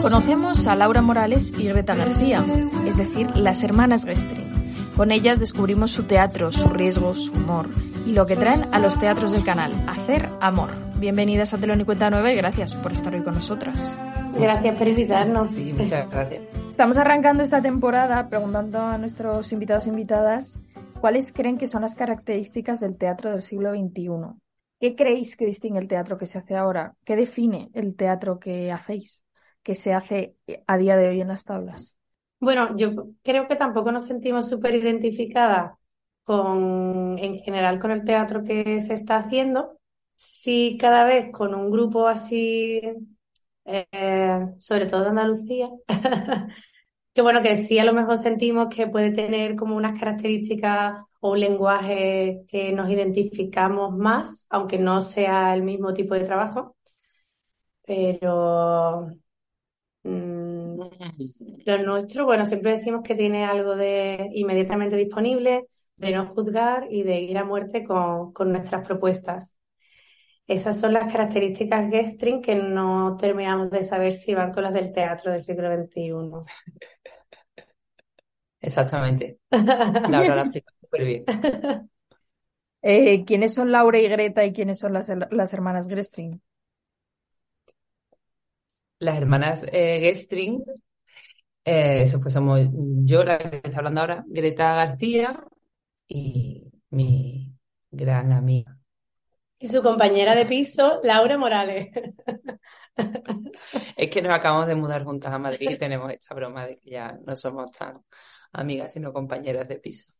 Conocemos a Laura Morales y Greta García, es decir, las hermanas Gestrin con ellas descubrimos su teatro, su riesgo, su humor y lo que traen a los teatros del canal, hacer amor. Bienvenidas a Telón y Cuenta Nueva y gracias por estar hoy con nosotras. Gracias por invitarnos. Sí, muchas gracias. Estamos arrancando esta temporada preguntando a nuestros invitados e invitadas cuáles creen que son las características del teatro del siglo XXI. ¿Qué creéis que distingue el teatro que se hace ahora? ¿Qué define el teatro que hacéis, que se hace a día de hoy en las tablas? Bueno, yo creo que tampoco nos sentimos súper identificadas con, en general, con el teatro que se está haciendo. Sí, cada vez con un grupo así, eh, sobre todo de Andalucía, <laughs> que bueno, que sí a lo mejor sentimos que puede tener como unas características o un lenguaje que nos identificamos más, aunque no sea el mismo tipo de trabajo. Pero lo nuestro, bueno, siempre decimos que tiene algo de inmediatamente disponible, de no juzgar y de ir a muerte con, nuestras propuestas. Esas son las características Gestring que no terminamos de saber si van con las del teatro del siglo XXI. Exactamente. Laura <laughs> la explica súper bien. Eh, ¿Quiénes son Laura y Greta y quiénes son las, las hermanas Gestring? Las hermanas eh, Gestring, eh, eso pues somos yo, la que está hablando ahora, Greta García y mi gran amiga. Y su compañera de piso, Laura Morales. <laughs> es que nos acabamos de mudar juntas a Madrid y tenemos esta broma de que ya no somos tan amigas, sino compañeras de piso.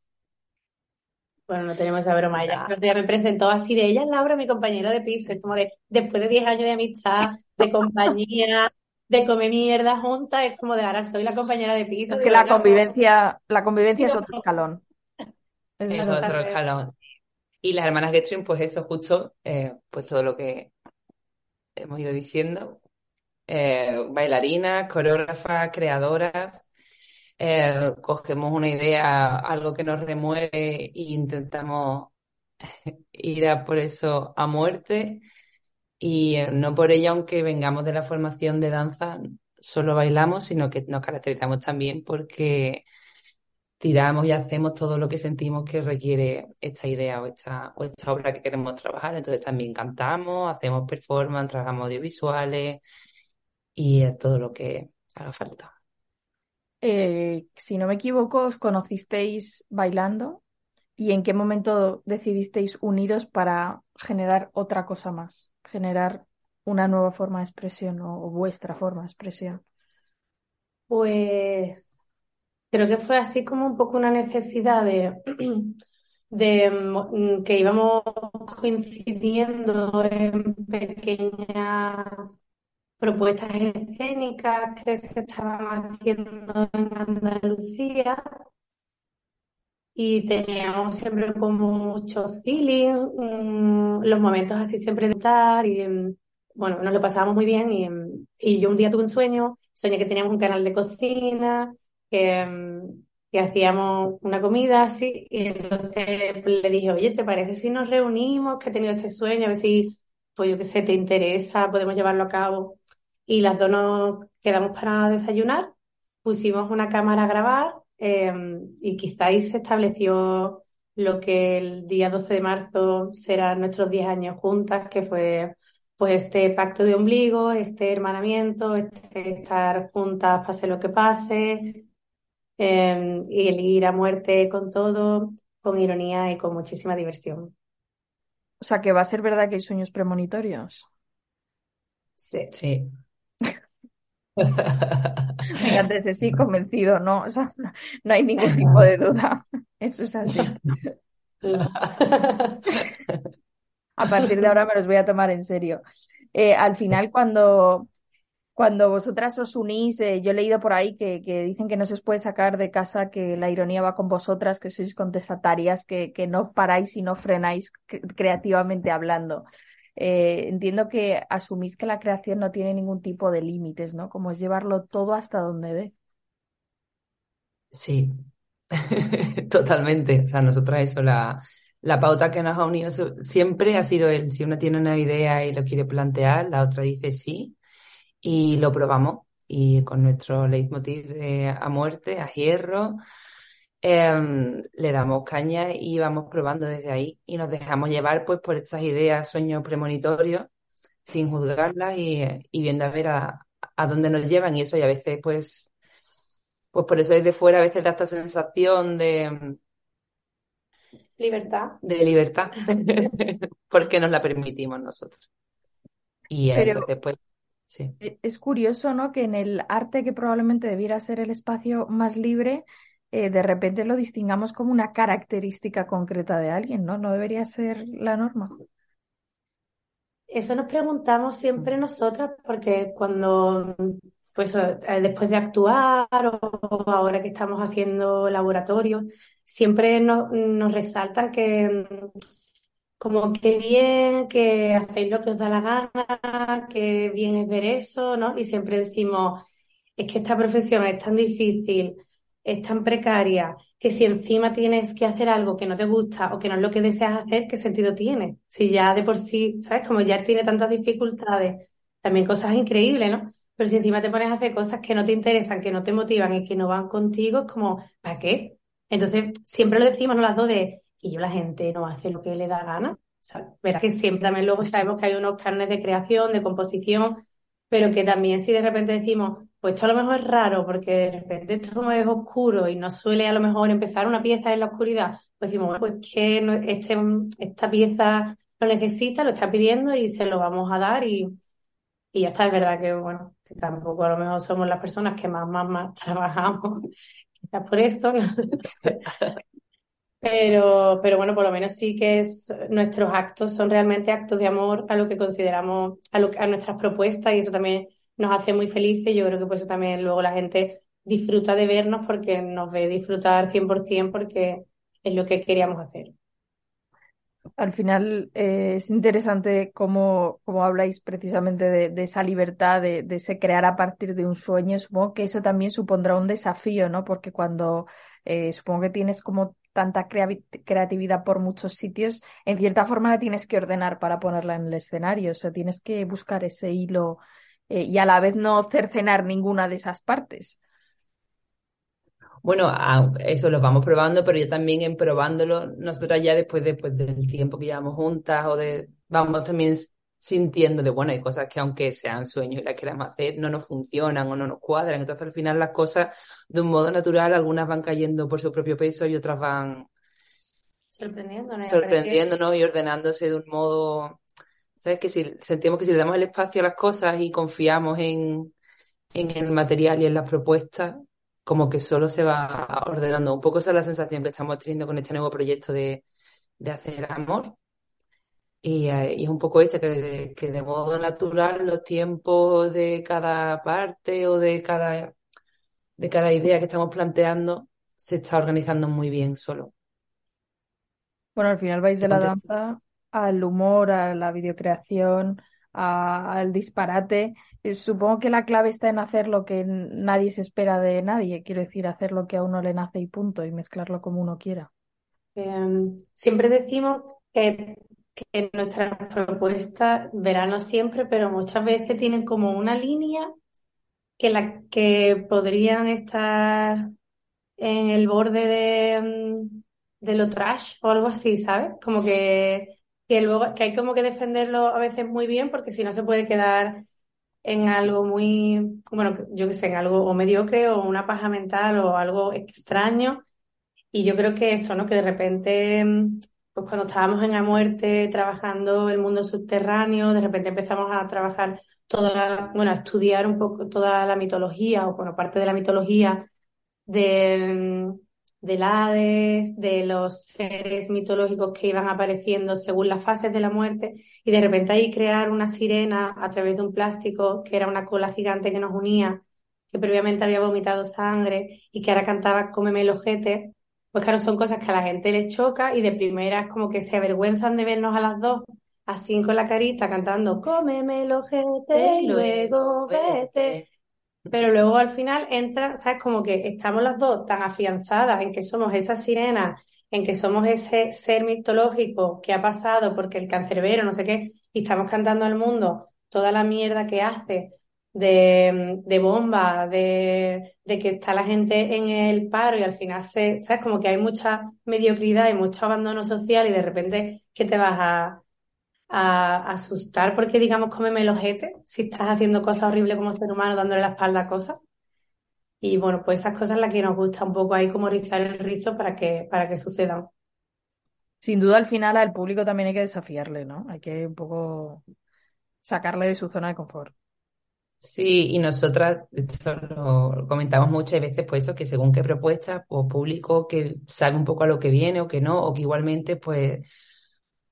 Bueno, no tenemos esa broma. Ella ya me presentó así de ella, Laura, mi compañera de piso. Es como de, después de 10 años de amistad, de compañía, de comer mierda juntas, es como de ahora soy la compañera de piso. Es que la convivencia, la convivencia es otro <laughs> escalón. Es, otro escalón. Y las hermanas Getrin, pues eso, justo, eh, pues todo lo que hemos ido diciendo. Eh, bailarinas, coreógrafas, creadoras, eh, cogemos una idea, algo que nos remueve e intentamos <laughs> ir a por eso a muerte. Y eh, no por ello, aunque vengamos de la formación de danza, solo bailamos, sino que nos caracterizamos también porque tiramos y hacemos todo lo que sentimos que requiere esta idea o esta, o esta obra que queremos trabajar. Entonces también cantamos, hacemos performance, trabajamos audiovisuales y todo lo que haga falta. Eh, si no me equivoco, os conocisteis bailando y en qué momento decidisteis uniros para generar otra cosa más, generar una nueva forma de expresión o, vuestra forma de expresión. Pues creo que fue así como un poco una necesidad de, <clears throat> mm, que íbamos coincidiendo en pequeñas propuestas escénicas que se estaban haciendo en Andalucía y teníamos siempre como mucho feeling, mm, los momentos así siempre de estar y mm, bueno, nos lo pasábamos muy bien y, mm, y, yo un día tuve un sueño, soñé que teníamos un canal de cocina, que, que hacíamos una comida así y entonces le dije, oye, ¿te parece si nos reunimos? Que he tenido este sueño, a ver si, pues yo qué sé, te interesa, podemos llevarlo a cabo y las dos nos quedamos para desayunar, pusimos una cámara a grabar em, y quizá ahí se estableció lo que el día 12 de marzo será nuestros 10 años juntas, que fue pues este pacto de ombligo, este hermanamiento, este estar juntas pase lo que pase. em, y el ir a muerte con todo, con ironía y con muchísima diversión. O sea, que va a ser verdad que hay sueños premonitorios. Sí. Sí. <laughs> Antes sí, convencido, ¿no? O sea, no hay ningún tipo de duda. Eso es así. <laughs> A partir de ahora me los voy a tomar en serio. Eh, al final, cuando, cuando vosotras os unís, eh, yo he leído por ahí que, dicen que no se os puede sacar de casa, que la ironía va con vosotras, que sois contestatarias, que, no paráis y no frenáis creativamente hablando. Eh, entiendo que asumís que la creación no tiene ningún tipo de límites, ¿no? Como es llevarlo todo hasta donde dé. Sí, <laughs> totalmente. O sea, nosotras eso, la, la pauta que nos ha unido siempre ha sido el, si una tiene una idea y lo quiere plantear, la otra dice sí y lo probamos. Y con nuestro leitmotiv de a muerte, a hierro, em, le damos caña y vamos probando desde ahí y nos dejamos llevar pues por estas ideas, sueños premonitorios, sin juzgarlas y, viendo a ver a, a, dónde nos llevan y eso y a veces pues, pues por eso desde fuera a veces da esta sensación de Libertad. De libertad, <laughs> porque nos la permitimos nosotros. Y entonces, pues, sí. E, es curioso, ¿no? Que en el arte que probablemente debiera ser el espacio más libre, eh, de repente lo distingamos como una característica concreta de alguien, ¿no? No debería ser la norma. Eso nos preguntamos siempre nosotras, porque cuando pues eh, después de actuar o ahora que estamos haciendo laboratorios, siempre nos, nos resaltan que como que bien, que hacéis lo que os da la gana, que bien es ver eso, ¿no? Y siempre decimos, es que esta profesión es tan difícil, es tan precaria, que si encima tienes que hacer algo que no te gusta o que no es lo que deseas hacer, ¿qué sentido tiene? Si ya de por sí, ¿sabes? Como ya tiene tantas dificultades, también cosas increíbles, ¿no? Pero si encima te pones a hacer cosas que no te interesan, que no te motivan y que no van contigo, es como, ¿para qué? Entonces, siempre lo decimos, ¿no? Las dos de, y la gente no hace lo que le da gana. O verás que siempre también luego sabemos que hay unos carnes de creación, de composición, pero que también si de repente decimos, pues esto a lo mejor es raro, porque de repente esto es oscuro y no suele a lo mejor empezar una pieza en la oscuridad, pues decimos, pues que este, esta pieza lo necesita, lo está pidiendo y se lo vamos a dar y, y ya está, es verdad que, bueno, que tampoco a lo mejor somos las personas que más, más, más <laughs> trabajamos, quizás por esto, <laughs> pero, pero bueno, por lo menos sí que es, nuestros actos son realmente actos de amor a lo que consideramos, a, lo, a nuestras propuestas y eso también nos hace muy felices. Yo creo que por eso también luego la gente disfruta de vernos porque nos ve disfrutar 100% porque es lo que queríamos hacer. Al final eh, es interesante cómo, cómo habláis precisamente de, esa libertad de, de, se crear a partir de un sueño. Supongo que eso también supondrá un desafío, ¿no? Porque cuando eh, supongo que tienes como tanta creatividad por muchos sitios, en cierta forma la tienes que ordenar para ponerla en el escenario. O sea, tienes que buscar ese hilo eh, y a la vez no cercenar ninguna de esas partes. Bueno, eso lo vamos probando, pero yo también en probándolo, nosotras ya después, después del tiempo que llevamos juntas o de, vamos también sintiendo de, bueno, hay cosas que aunque sean sueños y las queramos hacer, no nos funcionan o no nos cuadran. Entonces al final las cosas de un modo natural, algunas van cayendo por su propio peso y otras van sorprendiéndonos, sorprendiéndonos y ordenándose de un modo, ¿sabes? Que si sentimos que si le damos el espacio a las cosas y confiamos en, en el material y en las propuestas, como que solo se va ordenando. Un poco esa es la sensación que estamos teniendo con este nuevo proyecto de, hacer amor. Eh, y, es un poco este, que de, que de modo natural los tiempos de cada parte o de cada, de cada idea que estamos planteando se está organizando muy bien solo. Bueno, al final vais de la danza al humor, a la videocreación, al disparate. Eh, supongo que la clave está en hacer lo que nadie se espera de nadie, quiero decir, hacer lo que a uno le nace y punto, y mezclarlo como uno quiera. Em, siempre decimos que, que nuestras propuestas, verano siempre, pero muchas veces tienen como una línea que, la, que podrían estar en el borde de, mm, de lo trash o algo así, ¿sabes? Como que que luego que hay como que defenderlo a veces muy bien porque si no se puede quedar en algo muy, bueno, yo que sé, en algo o mediocre o una paja mental o algo extraño. Y yo creo que eso, ¿no? Que de repente, pues cuando estábamos en la muerte trabajando el mundo subterráneo, de repente empezamos a trabajar toda, bueno, a estudiar un poco toda la mitología o, bueno, parte de la mitología de, del Hades, de los seres mitológicos que iban apareciendo según las fases de la muerte, y de repente ahí crear una sirena a través de un plástico, que era una cola gigante que nos unía, que previamente había vomitado sangre y que ahora cantaba Cómeme el ojete, pues claro, son cosas que a la gente le choca y de primera es como que se avergüenzan de vernos a las dos así con la carita cantando Cómeme el ojete y luego vete pero luego al final entra, ¿sabes? Como que estamos las dos tan afianzadas en que somos esa sirena, en que somos ese ser mitológico que ha pasado porque el cancerbero, no sé qué, y estamos cantando al mundo toda la mierda que hace de, de bomba, de, de, que está la gente en el paro y al final se, ¿sabes? Como que hay mucha mediocridad y mucho abandono social y de repente que te vas a, a, asustar porque, digamos, cómeme el ojete si estás haciendo cosas horribles como ser humano, dándole la espalda a cosas. Y bueno, pues esas cosas las que nos gusta un poco ahí como rizar el rizo para que, para que sucedan. Sin duda, al final al público también hay que desafiarle, ¿no? Hay que un poco sacarle de su zona de confort. Sí, y nosotras, esto lo comentamos muchas veces, pues eso, que según qué propuesta o público que sabe un poco a lo que viene o que no, o que igualmente, pues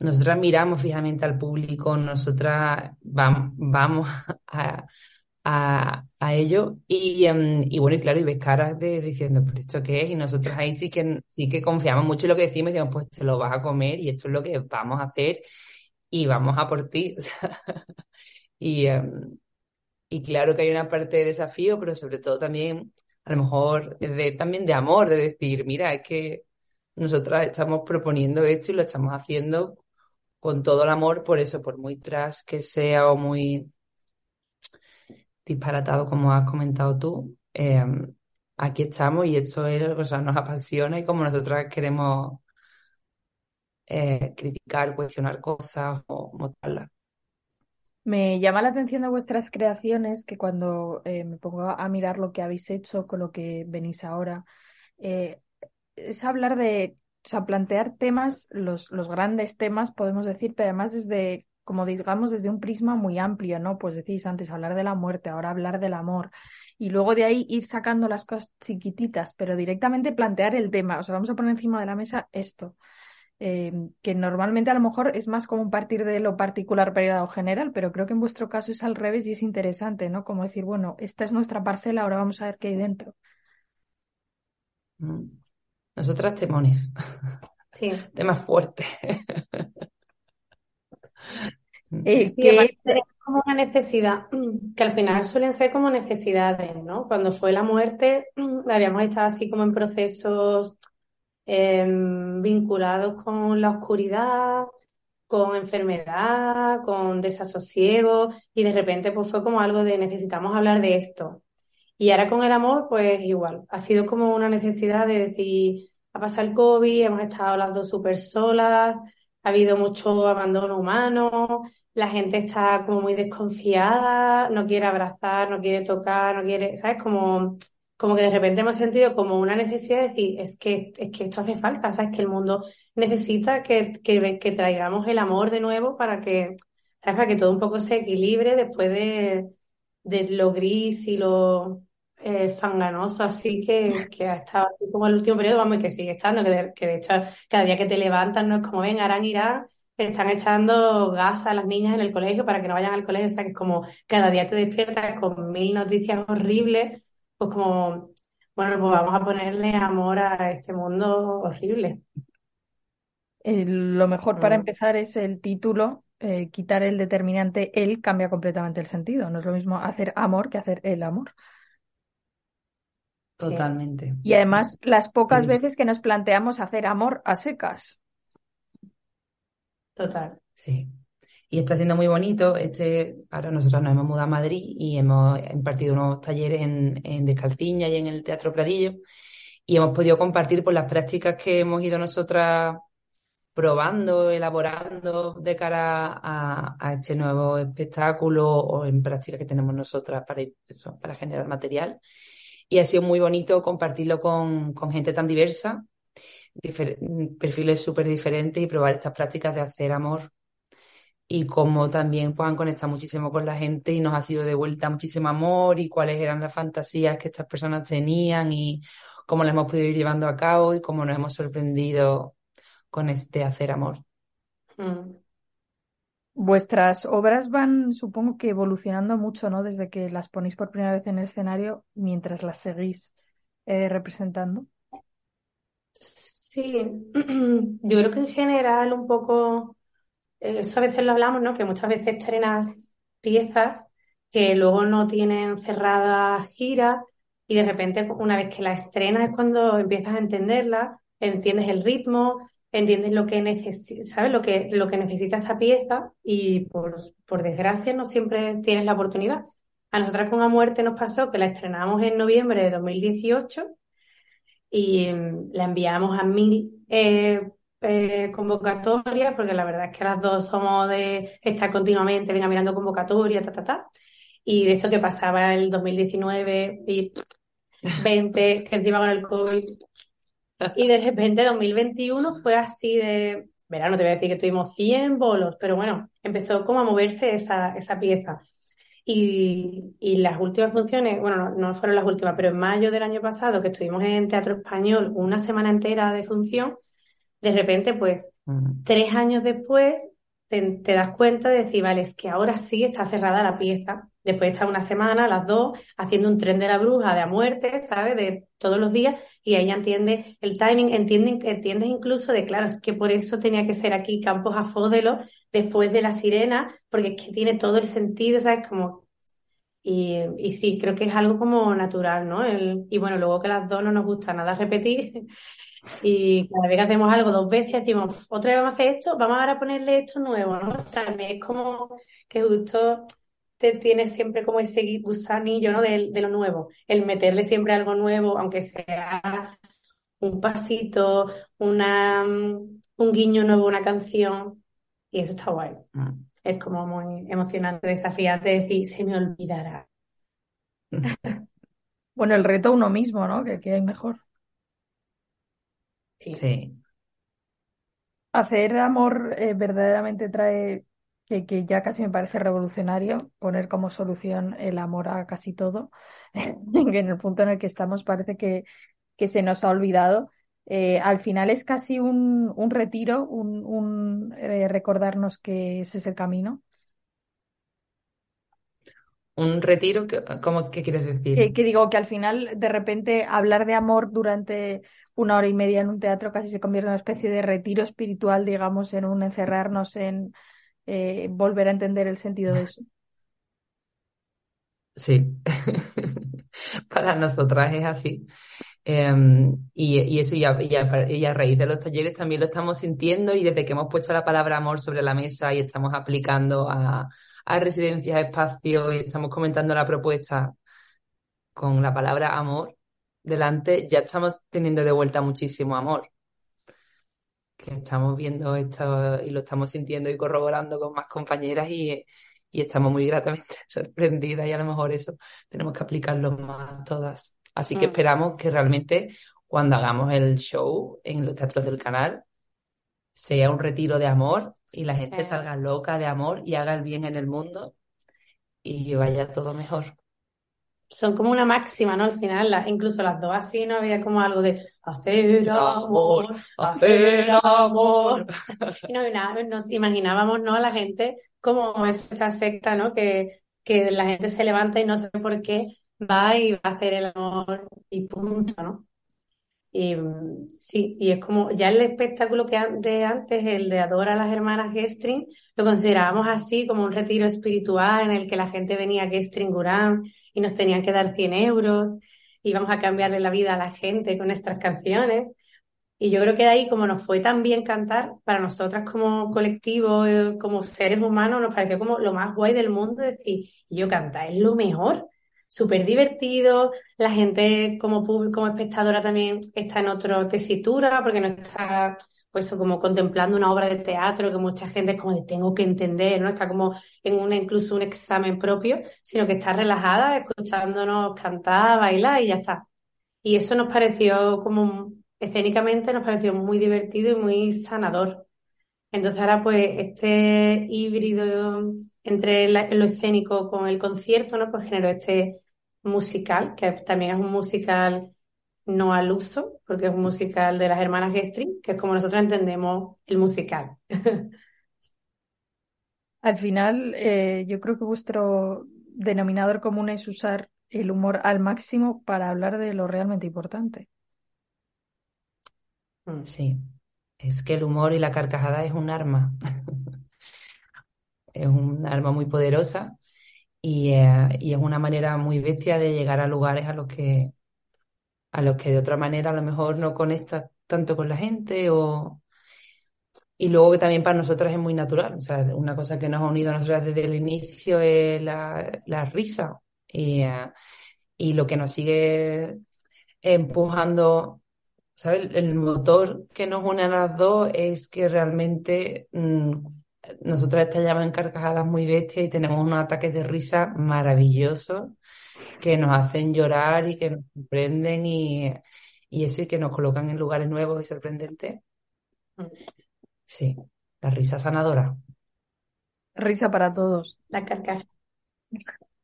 nosotras miramos fijamente al público, nosotras vamos <laughs> a, a, ello y, em, y, bueno, y claro, y ves caras de diciendo, ¿pero esto qué es? Y nosotros ahí sí que, sí que confiamos mucho en lo que decimos y decimos, pues te lo vas a comer y esto es lo que vamos a hacer y vamos a por ti. <laughs> y, em, y claro que hay una parte de desafío, pero sobre todo también, a lo mejor, también de amor, de decir, mira, es que nosotras estamos proponiendo esto y lo estamos haciendo con todo el amor, por eso, por muy tras que sea o muy disparatado como has comentado tú, em, aquí estamos y esto es, o sea, nos apasiona y como nosotras queremos eh, criticar, cuestionar cosas o mostrarlas. Me llama la atención de vuestras creaciones que cuando eh, me pongo a mirar lo que habéis hecho con lo que venís ahora, eh, es hablar de o sea, plantear temas, los, los grandes temas, podemos decir, pero además desde, como digamos, desde un prisma muy amplio, ¿no? Pues decís antes hablar de la muerte, ahora hablar del amor. Y luego de ahí ir sacando las cosas chiquititas, pero directamente plantear el tema. O sea, vamos a poner encima de la mesa esto. Eh, que normalmente a lo mejor es más como partir de lo particular para ir a lo general, pero creo que en vuestro caso es al revés y es interesante, ¿no? Como decir, bueno, esta es nuestra parcela, ahora vamos a ver qué hay dentro. Mm. Nosotras temones. Sí. <laughs> Temas fuertes. <laughs> Eh, sí, es como una necesidad, que al final suelen ser como necesidades, ¿no? Cuando fue la muerte, habíamos estado así como en procesos em, vinculados con la oscuridad, con enfermedad, con desasosiego, y de repente pues fue como algo de necesitamos hablar de esto. Y ahora con el amor, pues igual, ha sido como una necesidad de decir, ha pasado el COVID, hemos estado las dos súper solas, ha habido mucho abandono humano, la gente está como muy desconfiada, no quiere abrazar, no quiere tocar, no quiere, ¿sabes? Como, como que de repente hemos sentido como una necesidad de decir, es que, es que esto hace falta, ¿sabes? Que el mundo necesita que, que, que traigamos el amor de nuevo para que, ¿sabes? Para que todo un poco se equilibre después de, de lo gris y lo eh, fanganoso así que, que ha estado así como el último periodo, vamos, y que sigue estando, que de, hecho cada día que te levantas no es como, ven, harán irán, están echando gas a las niñas en el colegio para que no vayan al colegio, o sea que es como cada día te despiertas con mil noticias horribles, pues como, bueno, pues vamos a ponerle amor a este mundo horrible. Eh, lo mejor para mm. empezar es el título, eh, quitar el determinante él cambia completamente el sentido. No es lo mismo hacer amor que hacer el amor. Totalmente. Y además, las pocas veces que nos planteamos hacer amor a secas. Total. Sí. Y está siendo muy bonito. Este, ahora nosotros nos hemos mudado a Madrid y hemos impartido unos talleres en, en Descalciña y en el Teatro Pradillo. Y hemos podido compartir por las prácticas que hemos ido nosotras probando, elaborando de cara a, este nuevo espectáculo o en práctica que tenemos nosotras para, para generar material. Y ha sido muy bonito compartirlo con, con gente tan diversa, perfiles súper diferentes y probar estas prácticas de hacer amor y cómo también pues, han conectado muchísimo con la gente y nos ha sido de vuelta muchísimo amor y cuáles eran las fantasías que estas personas tenían y cómo las hemos podido ir llevando a cabo y cómo nos hemos sorprendido con este hacer amor. Mm. Vuestras obras van, supongo que evolucionando mucho, ¿no? Desde que las ponéis por primera vez en el escenario mientras las seguís eh, representando. Sí, <clears throat> yo creo que en general un poco, eso a veces lo hablamos, ¿no? Que muchas veces estrenas piezas que luego no tienen cerrada gira y de repente una vez que la estrenas es cuando empiezas a entenderla, entiendes el ritmo, entiendes lo que ¿sabes? Lo que, lo que necesita esa pieza y por, por desgracia no siempre tienes la oportunidad. A nosotras con A Muerte nos pasó que la estrenamos en noviembre de 2018 y mm, la enviamos a mil eh, eh, convocatorias, porque la verdad es que las dos somos de estar continuamente, venga mirando convocatorias, ta, ta, ta. Y de eso que pasaba el 2019 y 20, que encima con el COVID y de repente 2021 fue así de, verano, te voy a decir que tuvimos 100 bolos, pero bueno, empezó como a moverse esa, esa pieza. Y, y, las últimas funciones, bueno, no, fueron las últimas, pero en mayo del año pasado, que estuvimos en Teatro Español una semana entera de función, de repente, pues, tres años después, te, te, das cuenta de decir, vale, es que ahora sí está cerrada la pieza Después está una semana, las dos, haciendo un tren de la bruja de a muerte, ¿sabes? De todos los días, y ella entiende el timing, entienden, entiendes incluso de, claro, es que por eso tenía que ser aquí Campos Afódelo después de la sirena, porque es que tiene todo el sentido, ¿sabes? Como y, y, sí, creo que es algo como natural, ¿no? El, y bueno, luego que las dos no nos gusta nada repetir y cada vez que hacemos algo dos veces decimos, otra vez vamos a hacer esto, vamos ahora a ponerle esto nuevo, ¿no? También es como que justo tiene siempre como ese gusanillo, ¿no? De, de, lo nuevo, el meterle siempre algo nuevo, aunque sea un pasito, una, un guiño nuevo, una canción, y eso está guay. Mm. Es como muy emocionante, desafiante decir, se me olvidará. <laughs> bueno, el reto uno mismo, ¿no? Que, que hay mejor. Sí. sí. Hacer amor eh, verdaderamente trae que, ya casi me parece revolucionario poner como solución el amor a casi todo, que <laughs> en el punto en el que estamos parece que, que se nos ha olvidado. Eh, al final es casi un, un retiro, un, un eh, recordarnos que ese es el camino. ¿Un retiro? ¿Cómo, ¿Qué quieres decir? Que, que, digo que al final, de repente, hablar de amor durante una hora y media en un teatro casi se convierte en una especie de retiro espiritual, digamos, en un encerrarnos en, eh, volver a entender el sentido de eso. <laughs> Sí, <laughs> para nosotras es así. Em, y, eso, y a, a, raíz de los talleres también lo estamos sintiendo y desde que hemos puesto la palabra amor sobre la mesa y estamos aplicando a, a residencias, espacios y estamos comentando la propuesta con la palabra amor delante, ya estamos teniendo de vuelta muchísimo amor que estamos viendo esto y lo estamos sintiendo y corroborando con más compañeras y, estamos muy gratamente <laughs> sorprendidas y a lo mejor eso tenemos que aplicarlo más todas. Así que esperamos que realmente cuando hagamos el show en los teatros del canal sea un retiro de amor y la gente salga loca de amor y haga el bien en el mundo y vaya todo mejor son como una máxima, ¿no? Al final, incluso las dos así, ¿no? Había como algo de hacer amor, hacer amor. y no, nos imaginábamos, ¿no? A la gente como esa secta, ¿no? Que, que la gente se levanta y no sabe por qué va y va a hacer el amor y punto, ¿no? Y sí, y es como ya el espectáculo que de antes, el de Adora a las hermanas Gestring, lo considerábamos así como un retiro espiritual en el que la gente venía a Gestring Gurán y nos tenían que dar 100 euros íbamos a cambiarle la vida a la gente con nuestras canciones. Y yo creo que de ahí, como nos fue tan bien cantar, para nosotras como colectivo, eh, como seres humanos, nos pareció como lo más guay del mundo decir, yo cantar es lo mejor súper divertido, la gente como público, como espectadora también está en otra tesitura porque no está pues como contemplando una obra de teatro que mucha gente es como de tengo que entender, ¿no? Está como en un incluso un examen propio, sino que está relajada, escuchándonos cantar, bailar y ya está. Y eso nos pareció como escénicamente nos pareció muy divertido y muy sanador. Entonces ahora pues este híbrido entre lo escénico con el concierto, ¿no? Pues generó este musical, que también es un musical no al uso, porque es un musical de las hermanas Gestring, que es como nosotros entendemos el musical. <laughs> Al final, eh, yo creo que vuestro denominador común es usar el humor al máximo para hablar de lo realmente importante. Mm, sí, es que el humor y la carcajada es un arma. <laughs> es un arma muy poderosa y, eh, y, es una manera muy bestia de llegar a lugares a los que a los que de otra manera a lo mejor no conectas tanto con la gente o y luego que también para nosotras es muy natural, o sea, una cosa que nos ha unido a nosotras desde el inicio es la, la risa y, eh, y lo que nos sigue empujando ¿sabes? El motor que nos une a las dos es que realmente mmm, nosotras estallamos en carcajadas muy bestias y tenemos unos ataques de risa maravillosos que nos hacen llorar y que nos sorprenden y, y eso y que nos colocan en lugares nuevos y sorprendentes. Sí, la risa sanadora. Risa para todos. La carcajada.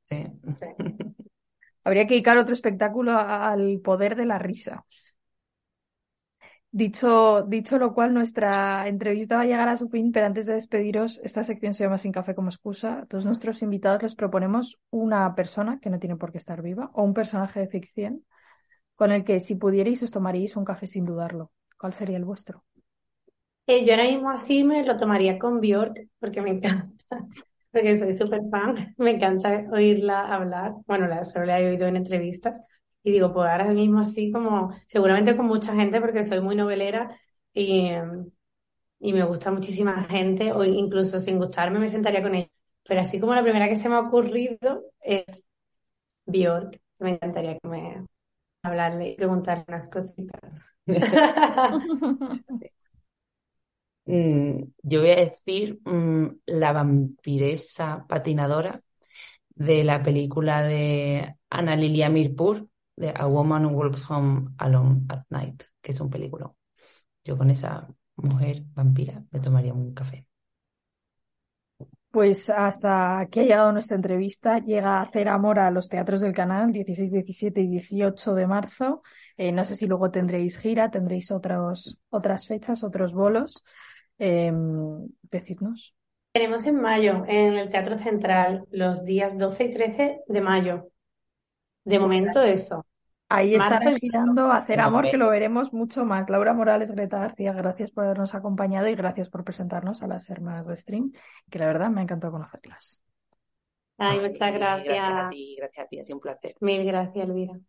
Sí. Sí. Habría que dedicar otro espectáculo al poder de la risa. Dicho, dicho lo cual, nuestra entrevista va a llegar a su fin, pero antes de despediros, esta sección se llama Sin café como excusa. A todos nuestros invitados les proponemos una persona que no tiene por qué estar viva o un personaje de ficción con el que si pudierais os tomaríais un café sin dudarlo. ¿Cuál sería el vuestro? Eh, yo ahora mismo así me lo tomaría con Bjork porque me <laughs> encanta, porque soy súper fan, me encanta oírla hablar. Bueno, la, solo la he oído en entrevistas y digo, pues ahora mismo así como, seguramente con mucha gente porque soy muy novelera y, y me gusta muchísima gente, o incluso sin gustarme me sentaría con ella. Pero así como la primera que se me ha ocurrido es Bjork. Me encantaría que me hablarle y preguntarle unas cositas. <laughs> Mm, yo voy a decir mm, la vampiresa patinadora de la película de Ana Lilia Mirpur, de A Woman Who Walks Home Alone at Night, que es un película. Yo con esa mujer vampira me tomaría un café. Pues hasta aquí ha llegado nuestra entrevista. Llega a hacer amor a los teatros del canal 16, 17 y 18 de marzo. Eh, no sé si luego tendréis gira, tendréis otros, otras fechas, otros bolos. Eh, decidnos. Tenemos en mayo en el Teatro Central los días 12 y 13 de mayo. De momento eso. Ahí estará girando Hacer Amor, que lo veremos mucho más. Laura Morales, Greta García, gracias por habernos acompañado y gracias por presentarnos a las hermanas de Stream, que la verdad me ha encantado conocerlas. Ay, muchas Gracias a gracias. ti, gracias a ti, ha sido un placer. Mil gracias, Elvira.